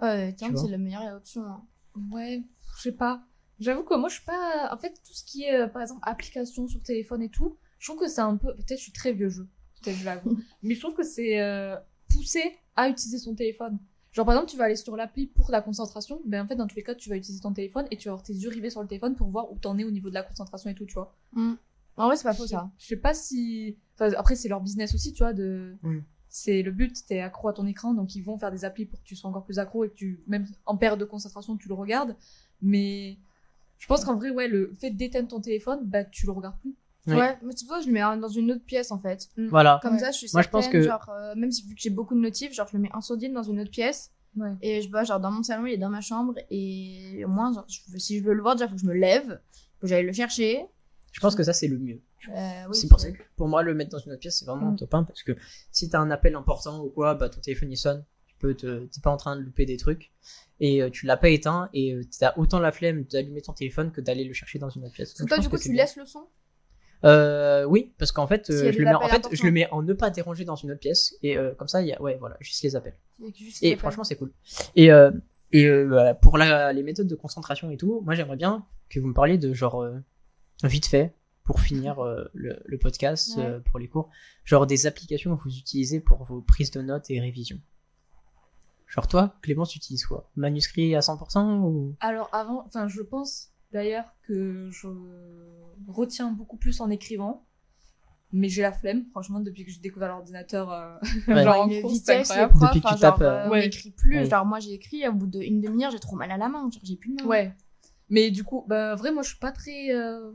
Ouais, Tu c'est la meilleure option. hein. Ouais, je sais pas. J'avoue que moi, je suis pas. En fait, tout ce qui est, euh, par exemple, application sur téléphone et tout, je trouve que c'est un peu. Peut-être je suis très vieux jeu. Peut-être je l'avoue. Mais je trouve que c'est euh, poussé à utiliser son téléphone. Genre, par exemple, tu vas aller sur l'appli pour la concentration. Ben, en fait, dans tous les cas, tu vas utiliser ton téléphone et tu vas avoir tes yeux rivés sur le téléphone pour voir où t'en es au niveau de la concentration et tout, tu vois. En vrai, c'est pas faux ça. Je sais pas si. Enfin, après, c'est leur business aussi, tu vois. De... Mm. C'est le but, t'es accro à ton écran, donc ils vont faire des applis pour que tu sois encore plus accro et que tu, même en perte de concentration, tu le regardes. Mais je pense qu'en vrai, ouais, le fait d'éteindre ton téléphone, bah, tu le regardes plus. Oui. Ouais, mais c'est pour ça que je le mets dans une autre pièce en fait. voilà Comme Ouais. ça, je suis Moi, je pense certaine, que- genre, euh, même si vu que j'ai beaucoup de notifs, genre, je le mets en sourdine dans une autre pièce. Ouais. Et je vois, genre, dans mon salon, il est dans ma chambre. Et au moins, genre, je si je veux le voir, déjà, faut que je me lève. Faut que j'aille le chercher. je pense que ça c'est le mieux Euh, oui, c'est pour ça que pour moi le mettre dans une autre pièce c'est vraiment Mm. top 1 parce que si t'as un appel important ou quoi bah ton téléphone il sonne tu peux te t'es pas en train de louper des trucs et euh, tu l'as pas éteint et euh, t'as autant la flemme d'allumer ton téléphone que d'aller le chercher dans une autre pièce Donc, toi, du coup, tu laisses le son? Euh, oui, parce qu'en fait, euh, je le mets, en appels fait, je importants. le mets en ne pas déranger dans une autre pièce et euh, comme ça, il y a, ouais, voilà, juste les appels. Juste Et les franchement, c'est cool. Et euh, et euh, pour la, les méthodes de concentration et tout, moi, j'aimerais bien que vous me parliez de genre euh, vite fait pour finir le, le podcast Ouais. euh, pour les cours, genre des applications que vous utilisez pour vos prises de notes et révisions. Genre toi, Clémence, tu utilises quoi? Manuscrit à 100% ou? Alors avant, enfin, je pense d'ailleurs que je retiens beaucoup plus en écrivant. Mais j'ai la flemme, franchement, depuis que j'ai découvert l'ordinateur. euh, Ouais. genre en cours, c'est vitesse, Depuis que tu genre, tapes, euh, on n'écrit plus. Ouais. Genre, moi, j'ai écrit, au bout d'une demi-heure, j'ai trop mal à la main. Genre, j'ai plus de main. Ouais. Mais du coup, bah, vrai, moi, je suis pas très. euh,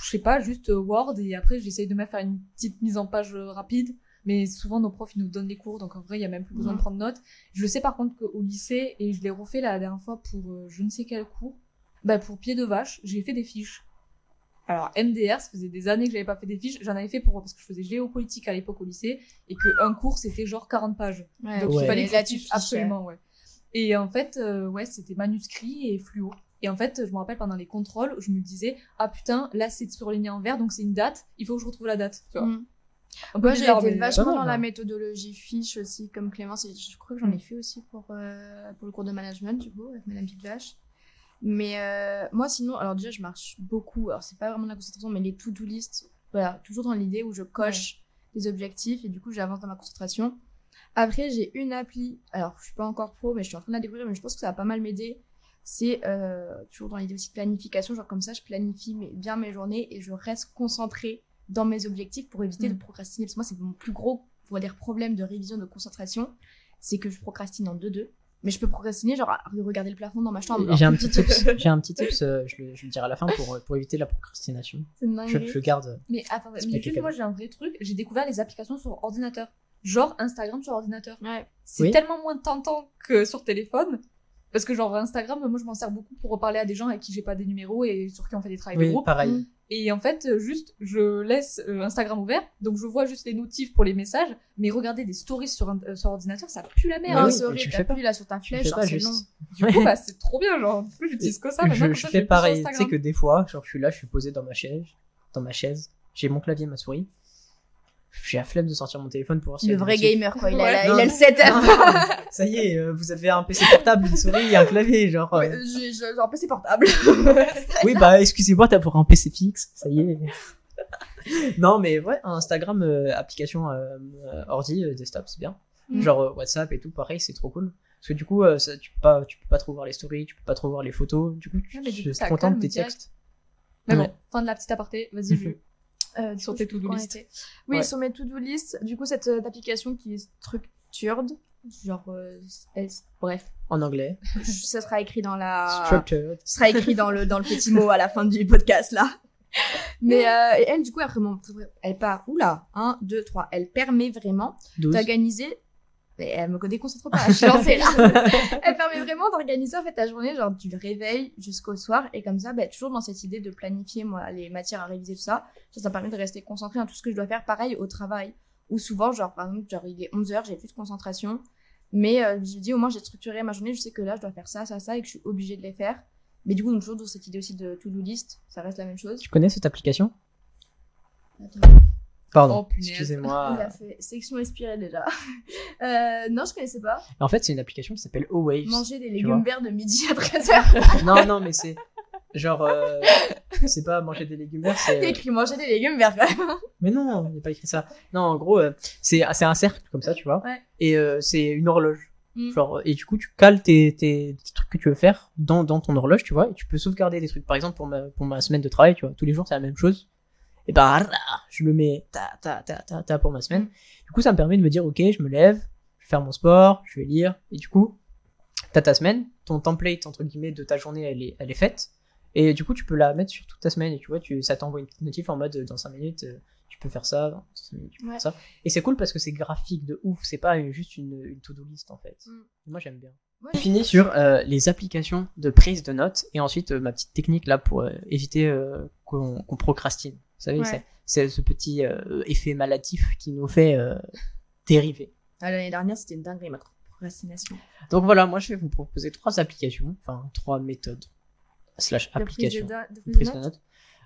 Je sais pas, juste euh, Word et après, j'essaye de mettre faire une petite mise en page euh, rapide. Mais souvent, nos profs, ils nous donnent les cours, donc en vrai, il y a même plus besoin de prendre note. Je sais par contre qu'au lycée, et je l'ai refait la dernière fois pour euh, je ne sais quel cours, bah, pour pied de vache, j'ai fait des fiches. Alors, MDR, ça faisait des années que j'avais pas fait des fiches. J'en avais fait pour, parce que je faisais géopolitique à l'époque au lycée, et qu'un cours, c'était genre 40 pages. Ouais, Donc Ouais. il fallait que tu fiche fiches, absolument, ouais. Et en fait, euh, ouais, c'était manuscrit et fluo. Et en fait, je me rappelle pendant les contrôles, je me disais, ah putain, là c'est surligné en vert, donc c'est une date, il faut que je retrouve la date. Tu vois. Mm. Moi, j'ai été vachement dans la hein. méthodologie fiche aussi, comme Clémence. Je crois que j'en ai fait aussi pour, euh, pour le cours de management, du coup, avec Madame Pigvache. Mais euh, moi, sinon, alors déjà, je marche beaucoup. Alors, c'est pas vraiment de la concentration, mais les to-do list, voilà, toujours dans l'idée où je coche des objectifs et du coup, j'avance dans ma concentration. Après, j'ai une appli. Alors, je suis pas encore pro, mais je suis en train de la découvrir, mais je pense que ça va pas mal m'aider. C'est euh, toujours dans l'idée aussi de planification, genre comme ça, je planifie mes- bien mes journées et je reste concentrée dans mes objectifs pour éviter Mm. de procrastiner. Parce que moi, c'est mon plus gros, on va dire, problème de révision, de concentration, c'est que je procrastine en 2-2. Mais je peux procrastiner, genre, à regarder le plafond dans ma chambre. J'ai un petit tips, j'ai un petit tips, euh, je, le, je le dirai à la fin pour, euh, pour éviter la procrastination. Je, garde. Mais attends, mais juste moi j'ai un vrai truc, j'ai découvert les applications sur ordinateur. Genre Instagram sur ordinateur. Ouais. C'est Oui. tellement moins tentant que sur téléphone. Parce que genre Instagram, moi je m'en sers beaucoup pour reparler à des gens avec qui j'ai pas des numéros et sur qui on fait des travaux de Oui, groupe. pareil. Et en fait, euh, juste, je laisse euh, Instagram ouvert, donc je vois juste les notifs pour les messages, mais regarder des stories sur, un- euh, sur ordinateur, ça pue la merde. Ah, oui, c'est horrible, plus là sur ta flèche, pas genre, c'est juste. long. Du coup, bah, c'est trop bien, genre. Du coup, j'utilise que ça. je, je ça, fais plus pareil. Tu sais que des fois, genre, je suis là, je suis posé dans ma chaise, dans ma chaise. J'ai mon clavier, ma souris. J'ai la flemme de sortir mon téléphone pour voir si Le vrai gamer, quoi. Il, Ouais. a, Non, il a le non. setup. Ça y est, euh, vous avez un PC portable, une souris et un clavier, genre. euh, Ouais, j'ai- j'ai- Genre, c'est portable. Oui, bah, excusez-moi, t'as pour un PC fixe, ça y est. non, mais ouais, Instagram, euh, application euh, ordi, euh, desktop, c'est bien. Mm. Genre euh, WhatsApp et tout, pareil, c'est trop cool. Parce que du coup, euh, ça, tu, peux pas, tu peux pas trop voir les stories, tu peux pas trop voir les photos. Du coup, tu Ouais, du tu coup, es ça content de tes textes. Mais bon, Ouais. fin de la petite aparté. Vas-y, je. Euh, Sur coup, tes to-do list. était. Oui, Ouais. sur mes to-do list, du coup, cette euh, application qui est structured, genre, euh, elle- bref, En anglais. ça sera écrit dans la, Structured. ça sera écrit dans le, dans le petit mot à la fin du podcast, là. Mais euh, elle, du coup, après, mon, elle part, oula, 1, 2, 3, elle permet vraiment 12. d'organiser mais elle me déconcentre pas, je suis lancée là. elle permet vraiment d'organiser en fait ta journée, genre du réveil jusqu'au soir, et comme ça, bah, toujours dans cette idée de planifier moi les matières à réviser tout ça, ça, ça me permet de rester concentrée dans tout ce que je dois faire, pareil au travail, ou souvent genre par exemple genre il est 11h, j'ai plus de concentration, mais euh, je dis au moins j'ai structuré ma journée, je sais que là je dois faire ça, ça, ça, et que je suis obligée de les faire. Mais du coup, toujours dans cette idée aussi de to-do list, ça reste la même chose. Tu connais cette application? Attends. Pardon, Oh, excusez-moi. Il a fait section expirée déjà. euh, non, je connaissais pas. En fait, c'est une application qui s'appelle O-Waves. Manger des légumes verts de midi à 13h. non, non, mais c'est genre, euh, c'est pas manger des légumes verts, Il y a c'est. écrit manger des légumes verts quand même. Mais non, il n'y a pas écrit ça. Non, en gros, euh, c'est c'est un cercle comme ça, tu vois. Ouais. Et euh, c'est une horloge. Mm. Genre, et du coup, tu cales tes, tes, tes trucs que tu veux faire dans, dans ton horloge, tu vois, et tu peux sauvegarder des trucs. Par exemple, pour ma, pour ma semaine de travail, tu vois, tous les jours, c'est la même chose. Et ben, je le mets ta, ta, ta, ta, ta pour ma semaine. Du coup, ça me permet de me dire, ok, je me lève, je vais faire mon sport, je vais lire, et du coup, t'as ta semaine, ton template, entre guillemets, de ta journée, elle est, elle est faite. Et du coup, tu peux la mettre sur toute ta semaine, et tu vois, tu, ça t'envoie une petite notif en mode, euh, dans 5 minutes, euh, tu peux faire ça, dans 5 minutes, tu peux Ouais. faire ça. Et c'est cool parce que c'est graphique de ouf, c'est pas une- juste une, une to-do list en fait. Mm. Moi j'aime bien. Moi, On finit sur euh, les applications de prise de notes et ensuite euh, ma petite technique là pour euh, éviter euh, qu'on qu'on procrastine. Vous savez, Ouais. c'est- ce petit euh, effet maladif qui nous fait euh, dériver. Ah, L'année dernière, c'était une dinguerie, ma procrastination. Donc voilà, moi je vais vous proposer trois applications, enfin trois méthodes slash De prise de applications. de prise de notes.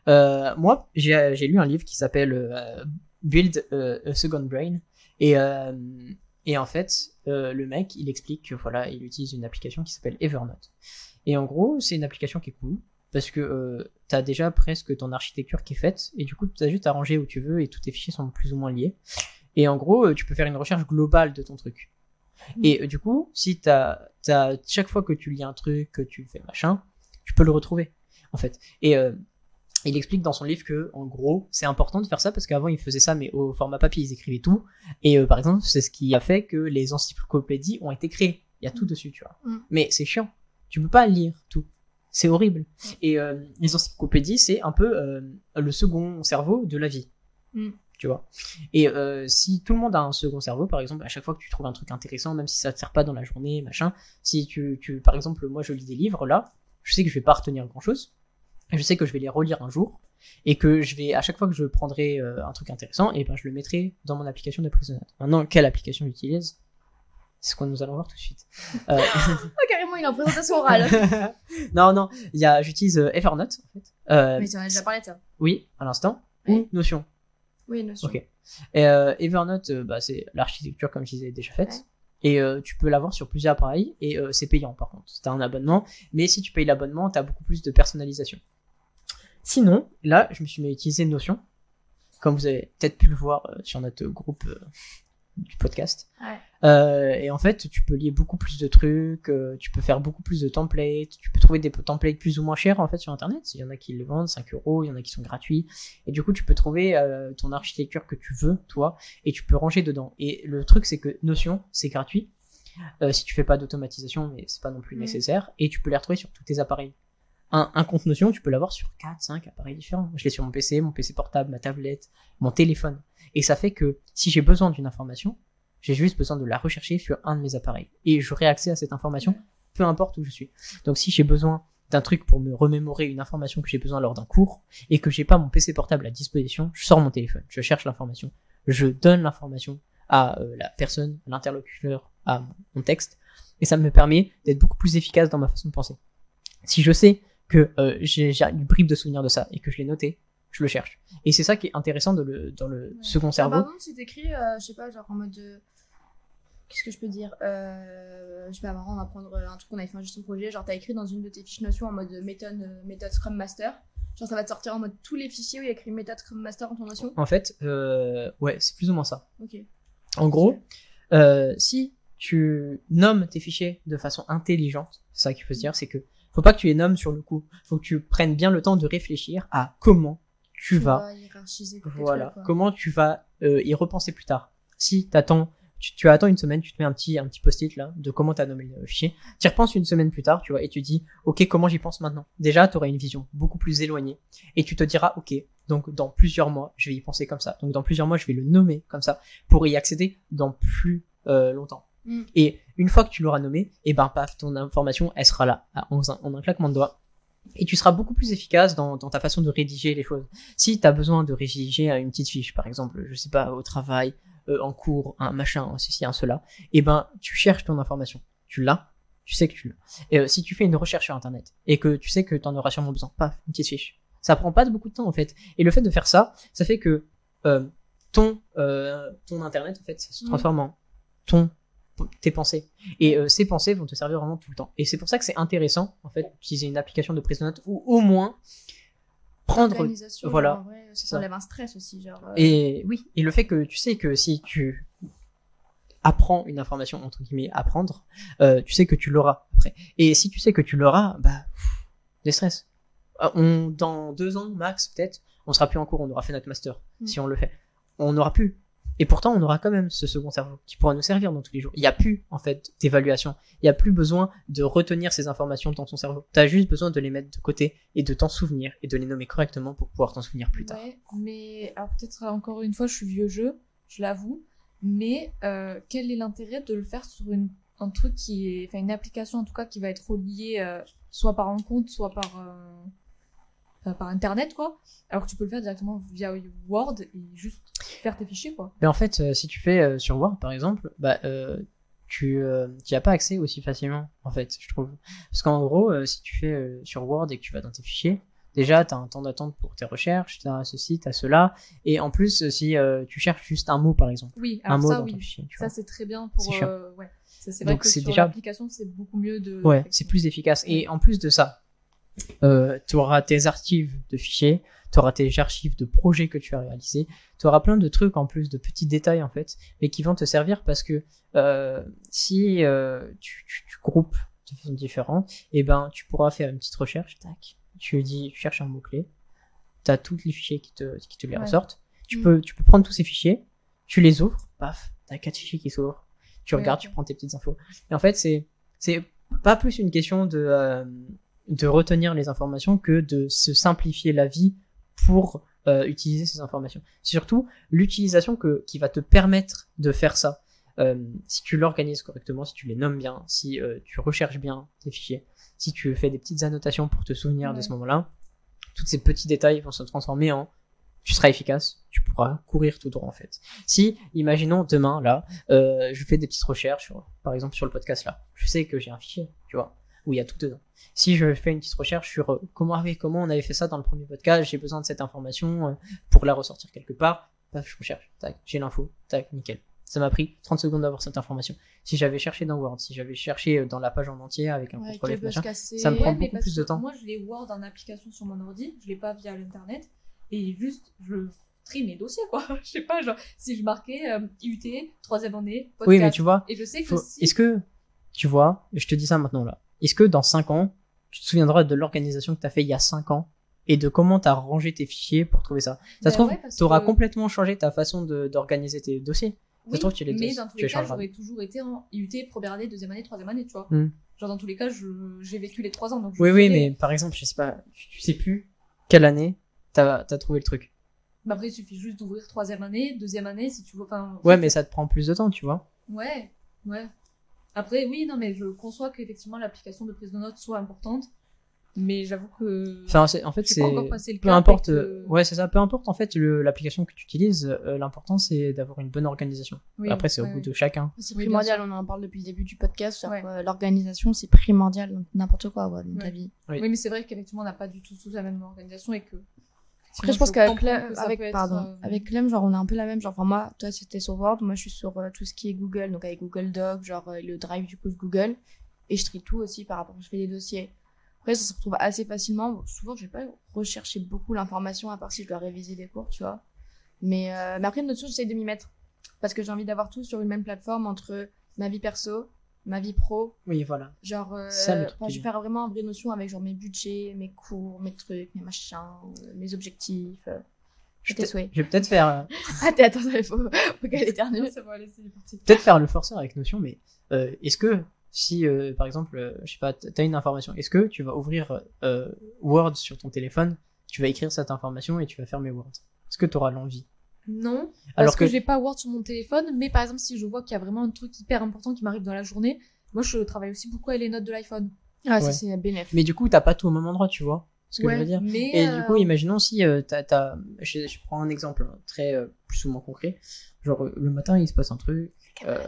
Euh, moi, j'ai lu un livre qui s'appelle euh, Build euh, a Second Brain. Et, euh, et en fait, euh, le mec, il explique que voilà, il utilise une application qui s'appelle Evernote. Et en gros, c'est une application qui est cool parce que euh, tu as déjà presque ton architecture qui est faite et du coup, tu as juste à ranger où tu veux et tous tes fichiers sont plus ou moins liés. Et en gros, euh, tu peux faire une recherche globale de ton truc. Et euh, du coup, si t'as, t'as, chaque fois que tu lis un truc, que tu fais machin, tu peux le retrouver, en fait. Et euh, il explique dans son livre que, en gros, c'est important de faire ça parce qu'avant ils faisaient ça, mais au format papier, ils écrivaient tout. Et euh, par exemple, c'est ce qui a fait que les encyclopédies ont été créées. Il y a tout dessus, tu vois. Mm. Mais c'est chiant. Tu peux pas lire tout. C'est horrible. Et euh, les encyclopédies, c'est un peu euh, le second cerveau de la vie. Mm. Tu vois? Et euh, si tout le monde a un second cerveau, par exemple, à chaque fois que tu trouves un truc intéressant, même si ça te sert pas dans la journée, machin, si tu, tu par exemple, moi je lis des livres là, je sais que je vais pas retenir grand chose. Je sais que je vais les relire un jour et que je vais à chaque fois que je prendrai un truc intéressant, et ben je le mettrai dans mon application de. Maintenant, quelle application j'utilise? C'est ce que nous allons voir tout de suite. Euh, Oh, carrément, il est en présentation orale. non, non, il y a, j'utilise euh, Evernote en fait. Euh, Mais tu en as déjà parlé de ça. oui, à l'instant. Oui. Ou Notion. Oui, notion. Ok. Et euh, Evernote, euh, bah, c'est l'architecture comme je disais déjà faite. Ouais. Et euh, tu peux l'avoir sur plusieurs appareils et euh, c'est payant par contre. C'est un abonnement, mais si tu payes l'abonnement, tu as beaucoup plus de personnalisation. Sinon, là, je me suis mis à utiliser Notion, comme vous avez peut-être pu le voir euh, sur notre groupe euh, du podcast. Ouais. Euh, et en fait, tu peux lier beaucoup plus de trucs, euh, tu peux faire beaucoup plus de templates, tu peux trouver des templates plus ou moins chers en fait sur internet. Il y en a qui les vendent 5 euros, il y en a qui sont gratuits. Et du coup, tu peux trouver euh, ton architecture que tu veux, toi, et tu peux ranger dedans. Et le truc, c'est que Notion, c'est gratuit. Euh, si tu fais pas d'automatisation, mais c'est pas non plus nécessaire. Et tu peux les retrouver sur tous tes appareils. Un, un compte Notion, tu peux l'avoir sur 4, 5 appareils différents. Je l'ai sur mon PC, mon PC portable, ma tablette, mon téléphone. Et ça fait que si j'ai besoin d'une information, j'ai juste besoin de la rechercher sur un de mes appareils. Et j'aurai accès à cette information, peu importe où je suis. Donc si j'ai besoin d'un truc pour me remémorer une information que j'ai besoin lors d'un cours, et que j'ai pas mon PC portable à disposition, je sors mon téléphone, je cherche l'information, je donne l'information à euh, la personne, à l'interlocuteur, à mon texte, et ça me permet d'être beaucoup plus efficace dans ma façon de penser. Si je sais que euh, j'ai une bribe de souvenir de ça et que je l'ai noté, je le cherche. Et c'est ça qui est intéressant de le, dans le second Ah, cerveau. par exemple, si t'écris, euh, je sais pas, genre en mode. de- Qu'est-ce que je peux dire euh, Je sais pas, marrant, on va prendre un truc qu'on avait fait un gestion de projet. Genre, t'as écrit dans une de tes fiches Notion en mode méthode, euh, méthode Scrum Master. Genre, ça va te sortir en mode tous les fichiers où il y a écrit méthode Scrum Master en ton Notion. En fait, euh, ouais, c'est plus ou moins ça. Ok. En gros, euh, si tu nommes tes fichiers de façon intelligente, c'est ça qu'il faut se dire, c'est que faut pas que tu les nommes sur le coup. Faut que tu prennes bien le temps de réfléchir à comment tu vas, voilà, trucs, comment tu vas euh, y repenser plus tard. Si t'attends, tu, tu attends une semaine, tu te mets un petit, un petit post-it là de comment t'as nommé le fichier. Tu y repenses une semaine plus tard, tu vois, et tu dis, ok, comment j'y pense maintenant? Déjà, tu auras une vision beaucoup plus éloignée, et tu te diras, ok, donc dans plusieurs mois, je vais y penser comme ça. Donc dans plusieurs mois, je vais le nommer comme ça pour y accéder dans plus euh, longtemps. Mm. Et une fois que tu l'auras nommé, et ben paf, ton information, elle sera là, en un, en un claquement de doigts. Et tu seras beaucoup plus efficace dans, dans ta façon de rédiger les choses. Si tu as besoin de rédiger une petite fiche, par exemple, je sais pas, au travail, euh, en cours, un machin, un ceci, un cela, et ben tu cherches ton information. Tu l'as, tu sais que tu l'as. Et euh, si tu fais une recherche sur Internet, et que tu sais que tu en auras sûrement besoin, paf, une petite fiche. Ça prend pas beaucoup de temps en fait. Et le fait de faire ça, ça fait que euh, ton, ton Internet, en fait, ça se Mm. transforme en ton tes pensées. Et euh, ces pensées vont te servir vraiment tout le temps. Et c'est pour ça que c'est intéressant, en fait, d'utiliser une application de prise de notes ou au moins prendre. Voilà, ouais, ça ça. enlève un stress aussi. Genre, euh, Et oui, et le fait que tu sais que si tu apprends une information, entre guillemets, apprendre, euh, tu sais que tu l'auras après. Et si tu sais que tu l'auras, bah, pff, des stress. Euh, On, dans deux ans, max, peut-être, on sera plus en cours, on aura fait notre master, Mm. si on le fait. On n'aura plus. Et pourtant, on aura quand même ce second cerveau qui pourra nous servir dans tous les jours. Il n'y a plus, en fait, d'évaluation. Il n'y a plus besoin de retenir ces informations dans ton cerveau. Tu as juste besoin de les mettre de côté et de t'en souvenir et de les nommer correctement pour pouvoir t'en souvenir plus tard. Ouais, mais alors peut-être encore une fois, je suis vieux jeu, je l'avoue. Mais euh, quel est l'intérêt de le faire sur une, un truc qui est, enfin une application en tout cas qui va être reliée euh, soit par compte, soit par euh, par internet quoi. Alors que tu peux le faire directement via Word et juste faire tes fichiers quoi. Mais en fait, euh, si tu fais euh, sur Word, par exemple, bah, euh, tu n'y as pas accès aussi facilement, en fait, je trouve. Parce qu'en gros, euh, si tu fais euh, sur Word et que tu vas dans tes fichiers, déjà, tu as un temps d'attente pour tes recherches, tu as ceci, tu as cela. Et en plus, euh, si euh, tu cherches juste un mot, par exemple, Oui, un alors mot ça dans oui, ton fichier, ça c'est très bien pour euh, ouais. Ça, C'est vrai Donc, que sur déjà- l'application c'est beaucoup mieux de. Ouais, c'est plus efficace. Et en plus de ça, euh, tu auras tes archives de fichiers, tu auras tes archives de projets que tu as réalisés, tu auras plein de trucs en plus, de petits détails en fait, mais qui vont te servir parce que euh, si euh, tu, tu, tu groupes de façon différente, et ben tu pourras faire une petite recherche, tac, tu dis, tu cherches un mot-clé, tu as tous les fichiers qui te, qui te les Ouais. ressortent, tu, Mm. peux, tu peux prendre tous ces fichiers, tu les ouvres, paf, tu as quatre fichiers qui s'ouvrent, tu Ouais, regardes, tu prends tes petites infos. Et en fait, c'est c'est pas plus une question de, euh, de retenir les informations que de se simplifier la vie pour euh, utiliser ces informations. Surtout l'utilisation que, qui va te permettre de faire ça. Euh, si tu l'organises correctement, si tu les nommes bien, si euh, tu recherches bien tes fichiers, si tu fais des petites annotations pour te souvenir de ce moment-là, tous ces petits détails vont se transformer en tu seras efficace, tu pourras courir tout droit en fait. Si, imaginons demain là, je fais des petites recherches, sur, par exemple sur le podcast là, je sais que j'ai un fichier, tu vois, où il y a tout dedans. Si je fais une petite recherche sur euh, comment, ah comment on avait fait ça dans le premier podcast, j'ai besoin de cette information euh, pour la ressortir quelque part, paf, je recherche, tac, j'ai l'info, tac, nickel. Ça m'a pris 30 secondes d'avoir cette information. Si j'avais cherché dans Word, si j'avais cherché euh, dans la page en entier avec un ouais, contrôle F, machin, ça me prend Ouais, beaucoup plus de temps. Moi, je l'ai Word en application sur mon ordi, je l'ai pas via l'internet, et juste, je trie mes dossiers, quoi. je sais pas, genre, si je marquais euh, IUT, troisième année, podcast. Oui, mais tu vois, Et je sais que faut- si... est-ce que, tu vois, je te dis ça maintenant là, est-ce que dans 5 ans, tu te souviendras de l'organisation que tu as fait il y a 5 ans et de comment tu as rangé tes fichiers pour trouver ça? Ça Ben se trouve, ouais, parce tu auras que- complètement changé ta façon d'organiser tes dossiers. Oui, se trouve, tu les mais dans tous les cas, j'aurais toujours été en IUT, première année, deuxième année, troisième année, tu vois. Hmm. Genre, dans tous les cas, j'ai vécu les trois ans, donc je Oui, oui, mais par exemple, je sais pas, tu sais plus quelle année t'as as trouvé le truc. Mais après, il suffit juste d'ouvrir troisième année, deuxième année, si tu veux, enfin... Ouais, mais ça te prend plus de temps, tu vois. Ouais, ouais. Après, oui, non, mais je conçois qu'effectivement, l'application de prise de notes soit importante, mais j'avoue que... Enfin, c'est- en fait, c'est pas encore passé le peu importe. que- euh, Ouais, c'est ça. Peu importe en fait l'application que tu utilises. euh, L'important c'est d'avoir une bonne organisation. Oui, Après, c'est au goût ouais. de chacun. C'est Oui, primordial, on en parle depuis le début du podcast. Ouais. euh, L'organisation, c'est primordial dans n'importe quoi ouais, dans ta vie. Oui. Oui, mais c'est vrai qu'effectivement, on n'a pas du tout tous la même organisation et que... Après, je pense qu'avec Clem, avec, être, pardon, euh, avec Clem, genre, on a un peu la même. Genre, enfin, moi, toi, c'était sur Word, moi, je suis sur euh, tout ce qui est Google, donc avec Google Doc, genre euh, le drive du coup de Google. Et je trie tout aussi par rapport à je fais des dossiers. Après, ça se retrouve assez facilement. Bon, souvent, je vais pas rechercher beaucoup l'information, à part si je dois réviser des cours, tu vois. Mais, euh, mais après, une autre chose, j'essaie de m'y mettre. Parce que j'ai envie d'avoir tout sur une même plateforme entre ma vie perso, ma vie pro, Oui, voilà. Genre, euh, Ça, je vais faire vraiment une vraie notion avec genre mes budgets, mes cours, mes trucs, mes machins, euh, mes objectifs. euh, Je tes vais souhaits. je vais peut-être faire, euh, Ah, t'es attends, il faut, faut qu'elle éternue. ça va parti. peut-être faire le forceur avec Notion, mais euh, est-ce que si euh, par exemple, euh, je sais pas, t'as une information, est-ce que tu vas ouvrir euh, Word sur ton téléphone, tu vas écrire cette information et tu vas fermer Word? Est-ce que tu auras l'envie? Non, parce Alors que, que j'ai pas Word sur mon téléphone, mais par exemple, si je vois qu'il y a vraiment un truc hyper important qui m'arrive dans la journée, moi je travaille aussi beaucoup avec les notes de l'iPhone. Ah, ça c'est bénéf. mais du coup, t'as pas tout au même endroit, tu vois ce que Ouais, je veux dire. mais, Et euh, du coup, imaginons si euh, t'as, t'as- je, je prends un exemple très euh, plus ou moins concret. Genre euh, le matin, il se passe un truc. euh,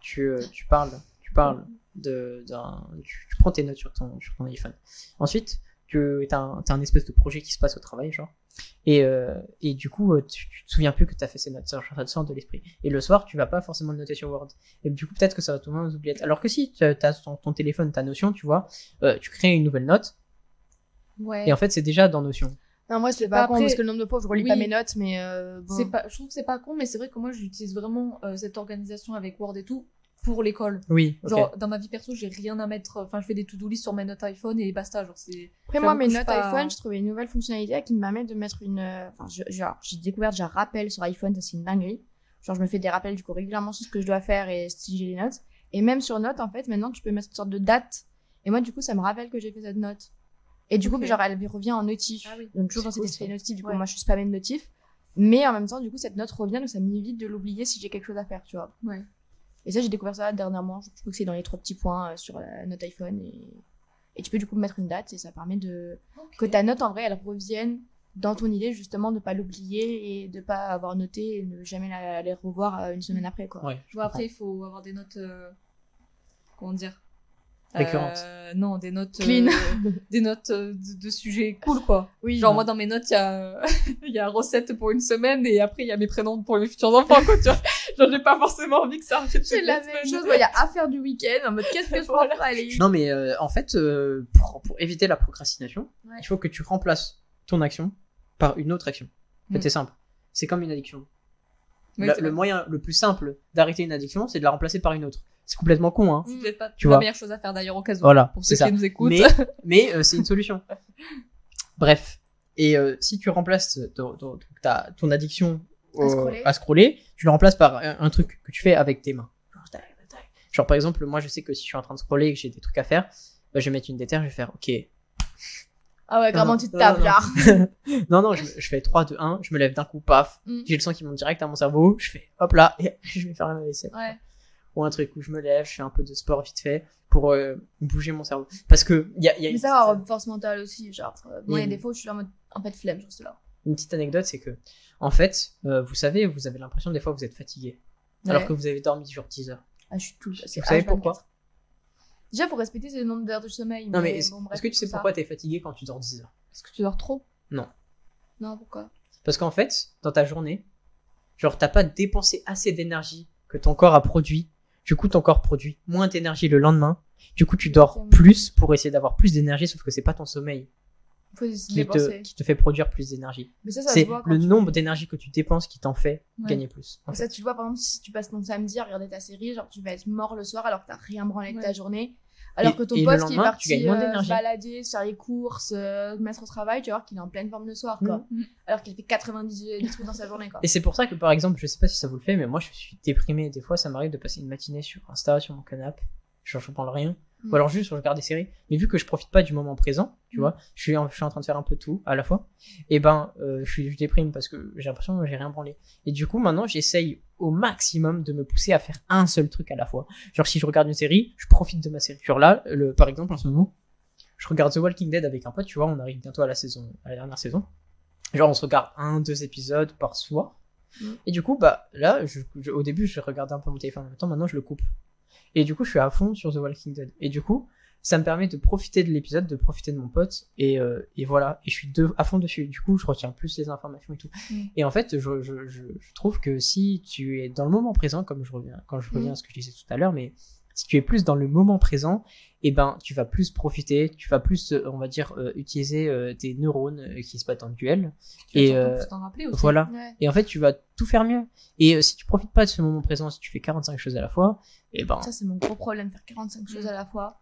tu, euh, tu parles, tu parles de, d'un, tu, tu prends tes notes sur ton, sur ton iPhone. Ensuite, tu as un, t'as un espèce de projet qui se passe au travail, genre. Et, euh, et du coup, euh, tu, tu te souviens plus que tu as fait ces notes, ça, sort de l'esprit. Et le soir, tu vas pas forcément le noter sur Word. Et du coup, peut-être que ça va tout le monde oublier. Alors que si tu as ton, ton téléphone, ta notion, tu vois, euh, tu crées une nouvelle note, ouais. et en fait, c'est déjà dans notion. Non, moi c'est Bah, pas con après- parce que le nombre de fois où je relis Oui. pas mes notes, mais euh, bon. C'est pas, je trouve que c'est pas con, mais c'est vrai que moi j'utilise vraiment euh, cette organisation avec Word et tout pour l'école. Oui. Genre dans ma vie perso, j'ai rien à mettre. Enfin, je fais des to-do list sur mes notes iPhone et basta. Genre c'est. Après, moi, mes notes pas- iPhone, je trouvais une nouvelle fonctionnalité qui me permet de mettre une. euh, Enfin, je- genre, j'ai découvert déjà rappel sur iPhone, ça c'est une dinguerie. Genre, je me fais des rappels du coup régulièrement sur ce que je dois faire et si j'ai les notes. Et même sur notes, en fait, maintenant, tu peux mettre une sorte de date. Et moi, du coup, ça me rappelle que j'ai fait cette note. Et du Ok. coup, genre, elle revient en notif. Ah oui. Donc, toujours dans C'est cet ça. notif. Du coup, Ouais. moi, je suis spammée de notif. Mais en même temps, du coup, cette note revient, donc ça m'évite de l'oublier si j'ai quelque chose à faire, tu vois. Ouais. Et ça, j'ai découvert ça dernièrement. Je trouve que c'est dans les trois petits points euh, sur la note iPhone. Et... et tu peux du coup mettre une date et ça permet de que ta note en vrai elle revienne dans ton idée justement de pas l'oublier et de pas avoir noté et ne jamais la, les revoir euh, une semaine après quoi. Ouais, je comprends. après, il faut avoir des notes. euh, Comment dire Récurrentes. Euh, non, des notes. euh, Clean. des notes euh, de, de sujets cool, quoi. Oui. Genre, moi, dans mes notes, il y a, il y a recette pour une semaine et après, il y a mes prénoms pour mes futurs enfants, quoi, tu vois. Genre, j'ai pas forcément envie que ça arrive. c'est la même chose. Il y a affaire du week-end en mode qu'est-ce que je Voilà. faire aller Non, mais euh, en fait, euh, pour, pour éviter la procrastination, Ouais. il faut que tu remplaces ton action par une autre action. En fait, Mm. c'est simple. C'est comme une addiction. Oui, La- c'est le moyen le plus simple d'arrêter une addiction, c'est de la remplacer par une autre. C'est complètement con, hein. C'est peut-être pas Tu la vois. meilleure chose à faire d'ailleurs au cas où. Voilà, Pour c'est ceux ça. qui nous écoutent. Mais, mais euh, c'est une solution. Bref. Et euh, si tu remplaces ton, ton- ta- ton addiction À scroller. à scroller, tu le remplaces par un, un truc que tu fais avec tes mains. Genre, par exemple, moi je sais que si je suis en train de scroller et que j'ai des trucs à faire, bah, je vais mettre une déterre, je vais faire OK. Ah ouais, Non, tu te tapes non, genre. Non, non, je, je fais 3, 2, 1, je me lève d'un coup, paf. Mm. J'ai le sang qui monte direct à mon cerveau, je fais hop là, et je vais faire la vaisselle. Ouais. Ou un truc où je me lève, je fais un peu de sport vite fait pour euh, bouger mon cerveau. Parce que il y a, y a Mais une, ça avoir une force mentale aussi genre. euh, Bon, il y a des fois où je suis en mode en fait flemme je reste là. Une petite anecdote, c'est que, en fait, euh, vous savez, vous avez l'impression des fois vous êtes fatigué. Alors que vous avez dormi genre 10 heures. Ah, je suis tout. Vous savez H24. pourquoi Déjà, faut respecter ce nombre d'heures de sommeil. Non, mais est-ce bon, que tu sais pourquoi t'es fatigué quand tu dors 10 heures? Est-ce que tu dors trop? Non, pourquoi? Parce qu'en fait, dans ta journée, genre, t'as pas dépensé assez d'énergie que ton corps a produit. Du coup, ton corps produit moins d'énergie le lendemain. Du coup, tu dors Exactement. plus pour essayer d'avoir plus d'énergie, sauf que c'est pas ton sommeil Faut se qui te, qui te fait produire plus d'énergie. Mais ça, ça se C'est le tu- nombre d'énergie que tu dépenses qui t'en fait Ouais. gagner plus. en Et fait. ça, tu vois, par exemple, si tu passes ton samedi à regarder ta série, genre, tu vas être mort le soir alors que t'as rien branlé de ta journée. Alors Et- que ton pote qui est parti euh, se balader, se faire les courses, euh, se mettre au travail, tu vas voir qu'il est en pleine forme le soir, quoi. Mhm. Alors qu'il fait 90 des trucs dans sa journée, quoi. Et c'est pour ça que, par exemple, je sais pas si ça vous le fait, mais moi, je suis déprimé. Des fois, ça m'arrive de passer une matinée sur Insta, sur mon canapé. Genre, je parle rien. Mm. Ou alors juste, je regarde des séries. Mais vu que je profite pas du moment présent, tu Mm. vois, je suis, en, je suis en train de faire un peu tout à la fois. Et ben, euh, je suis, je déprime parce que j'ai l'impression que j'ai rien branlé. Et du coup, maintenant, j'essaye au maximum de me pousser à faire un seul truc à la fois. Genre, si je regarde une série, je profite de ma série. Genre là, le, par exemple, en ce moment, je regarde The Walking Dead avec un pote, tu vois, on arrive bientôt à la saison, à la dernière saison. Genre, on se regarde un, deux épisodes par soir. Mm. Et du coup, bah, là, je, je- au début, je regardais un peu mon téléphone en même temps, maintenant, je le coupe. Et du coup, je suis à fond sur The Walking Dead. Et du coup, ça me permet de profiter de l'épisode, de profiter de mon pote, et, euh, et voilà. Et je suis de, à fond dessus. Du coup, je retiens plus les informations et tout. Mm. Et en fait, je, je, je, je trouve que si tu es dans le moment présent, comme je reviens, quand je reviens à ce que je disais tout à l'heure, mais si tu es plus dans le moment présent, et ben, tu vas plus profiter, tu vas plus, euh, on va dire, euh, utiliser euh, tes neurones qui se battent en duel. Tu Et, euh, rappeler aussi. Voilà. Ouais. Et en fait, tu vas tout faire mieux. Et si tu profites pas de ce moment présent, si tu fais 45 choses à la fois, et ben, Ça, c'est mon gros problème, faire 45 choses à la fois.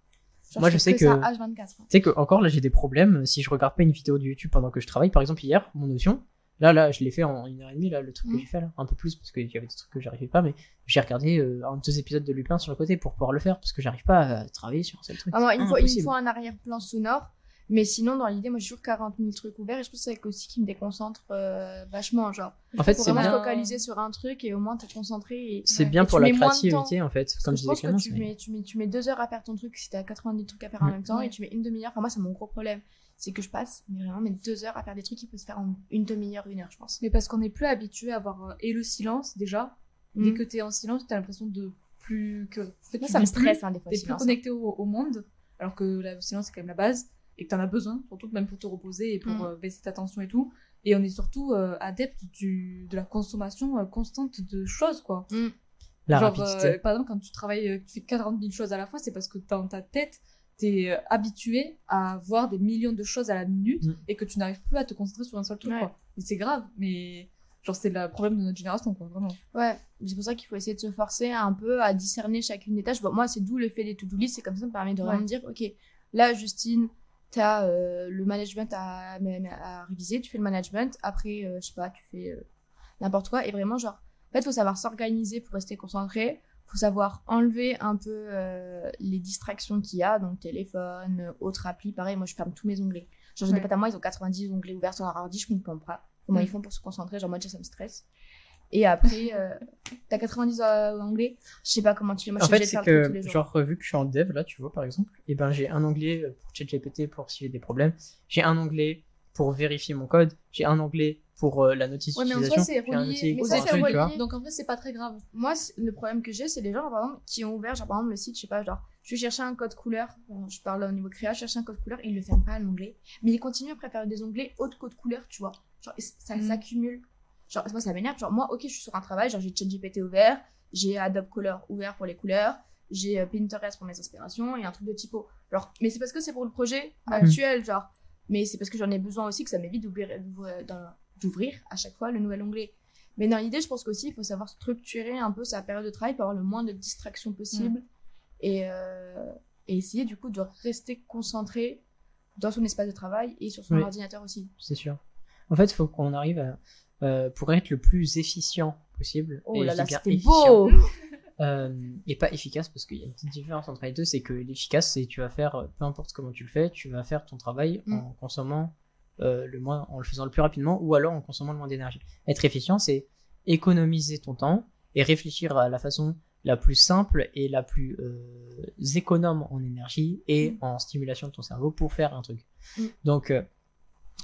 Genre, Moi, je sais que- ça H24. hein. Tu sais que encore là j'ai des problèmes si je regarde pas une vidéo de YouTube pendant que je travaille. Par exemple hier, mon notion, là là je l'ai fait en une heure et demie là le truc que Mhm. j'ai fait là, un peu plus parce qu'il y avait des trucs que j'arrivais pas, mais j'ai regardé euh, un deux épisodes de Lupin sur le côté pour pouvoir le faire parce que j'arrive pas à travailler sur un seul truc. Ah, moi, il, faut, il un arrière-plan sonore. Mais sinon, dans l'idée, moi, j'ai toujours 40 000 trucs ouverts et je pense que c'est aussi qui me déconcentre euh, vachement. Genre, En fait, c'est vraiment bien, focaliser sur un truc et au moins t'es concentré. C'est Ouais. bien Et pour la créativité, en fait. Comme je disais Clémence. tu mais- mets, tu, mets, tu mets deux heures à faire ton truc si t'as 90 trucs à faire en Mm. même temps et tu mets une demi-heure. Enfin, moi, c'est mon gros problème. C'est que je passe mais vraiment mes deux heures à faire des trucs qui peuvent se faire en une demi-heure, une heure, je pense. Mais parce qu'on n'est plus habitué à avoir euh, et le silence déjà. Dès Mm. que t'es en silence, t'as l'impression de plus que. En fait, Moi, tu ça me plus, stresse, hein, des fois. T'es plus silence. connecté au, au monde, alors que le silence c'est quand même la base et que t'en as besoin, surtout même pour te reposer et pour Mm. euh, baisser ta tension et tout. Et on est surtout euh, adepte du, de la consommation euh, constante de choses, quoi. La Genre, rapidité. euh, par exemple, quand tu travailles, tu fais 40 000 choses à la fois, c'est parce que dans ta tête, t'es euh, habitué à voir des millions de choses à la minute Mm. et que tu n'arrives plus à te concentrer sur un seul truc, Ouais. quoi. Et c'est grave, mais genre, c'est le problème de notre génération, quoi, vraiment. Ouais, c'est pour ça qu'il faut essayer de se forcer un peu à discerner chacune des tâches. Bon, moi, c'est d'où le fait des to-do list. C'est comme ça, ça me permet de vraiment me dire, ok, là, Justine, t'as euh, le management à, à, à réviser, tu fais le management. Après, euh, je sais pas, tu fais euh, n'importe quoi. Et vraiment, genre, en fait, faut savoir s'organiser pour rester concentré. Faut savoir enlever un peu euh, les distractions qu'il y a, donc téléphone, autres applis. Pareil, moi, je ferme tous mes onglets. Genre, j'ai Ouais. des potes à moi, ils ont 90 onglets ouverts sur leur ordi, je comprends pas comment Mm. ils font pour se concentrer. Genre, moi, déjà, ça me stresse. Et après, euh, t'as 90 euh, anglais. Je sais pas comment tu fais. Moi, je En fait, c'est tous que, les jours. genre, vu que je suis en dev, là, tu vois, par exemple, et ben, j'ai un onglet pour ChatGPT pour si j'ai des problèmes. J'ai un onglet pour vérifier mon code. J'ai un onglet pour euh, la notice Ouais, mais en soi, c'est relié. Mais ça, c'est. Donc en vrai, c'est pas très grave. Moi, le problème que j'ai, c'est les gens, par exemple, qui ont ouvert, genre, par exemple, le site, je sais pas, genre, je vais chercher un code couleur. Bon, je parle au niveau créa, je cherche un code couleur, ils le ferment pas à l'onglet. Mais ils continuent après à faire des onglets autres code couleur, tu vois. Genre, ça Mm. s'accumule. Genre, moi, ça m'énerve. Genre, moi, ok, je suis sur un travail, genre, j'ai ChatGPT ouvert, j'ai Adobe Color ouvert pour les couleurs, j'ai euh, Pinterest pour mes inspirations et un truc de typo. Genre, mais c'est parce que c'est pour le projet Ouais. actuel, genre. Mais c'est parce que j'en ai besoin aussi que ça m'évite d'ouvrir, d'ouvrir- dans- d'ouvrir à chaque fois le nouvel onglet. Mais dans l'idée, je pense qu'aussi, il faut savoir structurer un peu sa période de travail pour avoir le moins de distractions possible et, euh, et essayer du coup de rester concentré dans son espace de travail et sur son Oui. ordinateur aussi. C'est sûr. En fait, il faut qu'on arrive à, euh, pour être le plus efficient possible. Oh et là là, c'était beau euh, et pas efficace parce qu'il y a une petite différence entre les deux, c'est que l'efficace, c'est tu vas faire, peu importe comment tu le fais, tu vas faire ton travail Mm. en consommant euh, le moins, en le faisant le plus rapidement ou alors en consommant le moins d'énergie. Être efficient, c'est économiser ton temps et réfléchir à la façon la plus simple et la plus euh, économe en énergie et en stimulation de ton cerveau pour faire un truc. Mm. Donc, euh,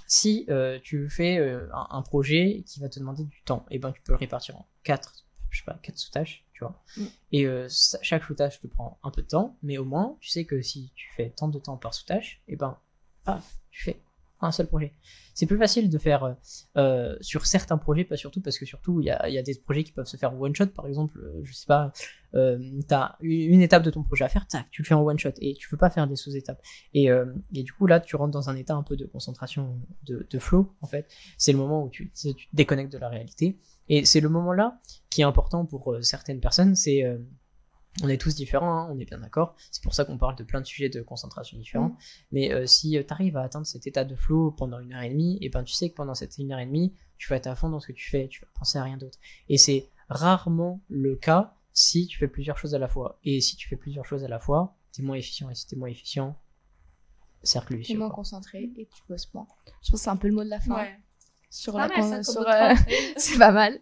si euh, tu fais euh, un, un projet qui va te demander du temps, et ben tu peux le répartir en quatre, je sais pas, quatre sous-tâches, tu vois. Mm. Et euh, ça- chaque sous-tâche te prend un peu de temps, mais au moins tu sais que si tu fais tant de temps par sous-tâche, et ben paf, tu fais un seul projet. C'est plus facile de faire euh, euh, sur certains projets, pas surtout parce que surtout il y a, y a des projets qui peuvent se faire en one shot, par exemple, euh, je sais pas, euh, t'as une étape de ton projet à faire, tac, tu le fais en one shot et tu peux pas faire des sous-étapes. Et, euh, et du coup là, tu rentres dans un état un peu de concentration, de, de flow en fait. C'est le moment où tu, tu te déconnectes de la réalité. Et c'est le moment là qui est important pour certaines personnes. C'est on est tous différents, hein, on est bien d'accord. C'est pour ça qu'on parle de plein de sujets de concentration différents. Mais euh, si tu arrives à atteindre cet état de flow pendant une heure et demie, et ben tu sais que pendant cette une heure et demie, tu vas être à fond dans ce que tu fais, tu vas penser à rien d'autre. Et c'est rarement le cas si tu fais plusieurs choses à la fois. Et si tu fais plusieurs choses à la fois, t'es moins efficient. Et si t'es moins efficient, cercle Tu es vicieux. moins quoi. concentré et tu bosses moins. Je pense que c'est un peu le mot de la fin. Ouais. Sur Pas la mal, ça, sur, euh, c'est pas mal.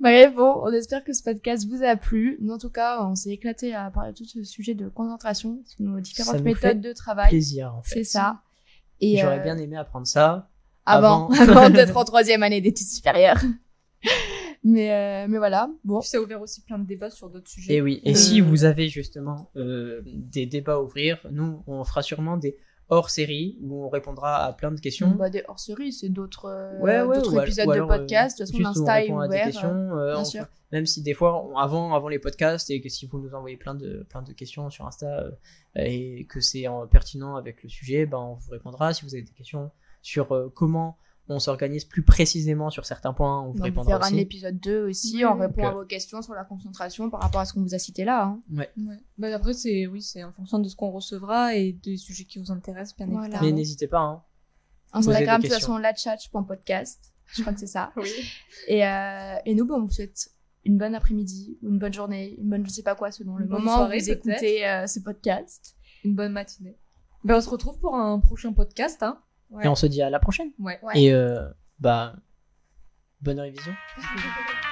Bref, bon, on espère que ce podcast vous a plu. En tout cas, on s'est éclaté à parler de tout ce sujet de concentration, sur nos différentes nous méthodes fait de travail. Plaisir en fait. C'est ça. Et j'aurais euh, bien aimé apprendre ça. avant, avant. avant d'être en troisième année d'études supérieures. mais, euh, mais voilà. Bon. Ça a ouvert aussi plein de débats sur d'autres sujets. Et oui, et Euh, si vous avez justement euh, des débats à ouvrir, nous, on fera sûrement des hors-séries où on répondra à plein de questions. Bah, des hors-séries, c'est d'autres euh, Ouais, ouais, ou épisodes ou de alors, euh, podcast. de toute façon, l'Insta est ouvert. questions, euh, bien on- sûr. Même si des fois, on- avant, avant les podcasts, et que si vous nous envoyez plein de, plein de questions sur Insta euh, et que c'est euh, pertinent avec le sujet, ben, on vous répondra. Si vous avez des questions sur euh, comment on s'organise plus précisément sur certains points, on vous répondra faire un épisode 2 aussi. Oui, on répond à Donc, vos questions sur la concentration par rapport à ce qu'on vous a cité là. hein. Ouais. Bah, après, c'est oui, c'est en fonction de ce qu'on recevra et des sujets qui vous intéressent, bien Voilà. évidemment. Mais n'hésitez pas, hein. Instagram, de toute façon, latchatch.podcast. Je crois que c'est ça. Oui. Et, euh, et nous, bon, on vous souhaite une bonne après-midi, ou une bonne journée, une bonne je sais pas quoi selon le Une moment soirée, où vous écoutez euh, ce podcast. Une bonne matinée. Ben, on se retrouve pour un prochain podcast. Hein. Et on se dit à la prochaine. Ouais. Et euh, bah, bonne révision.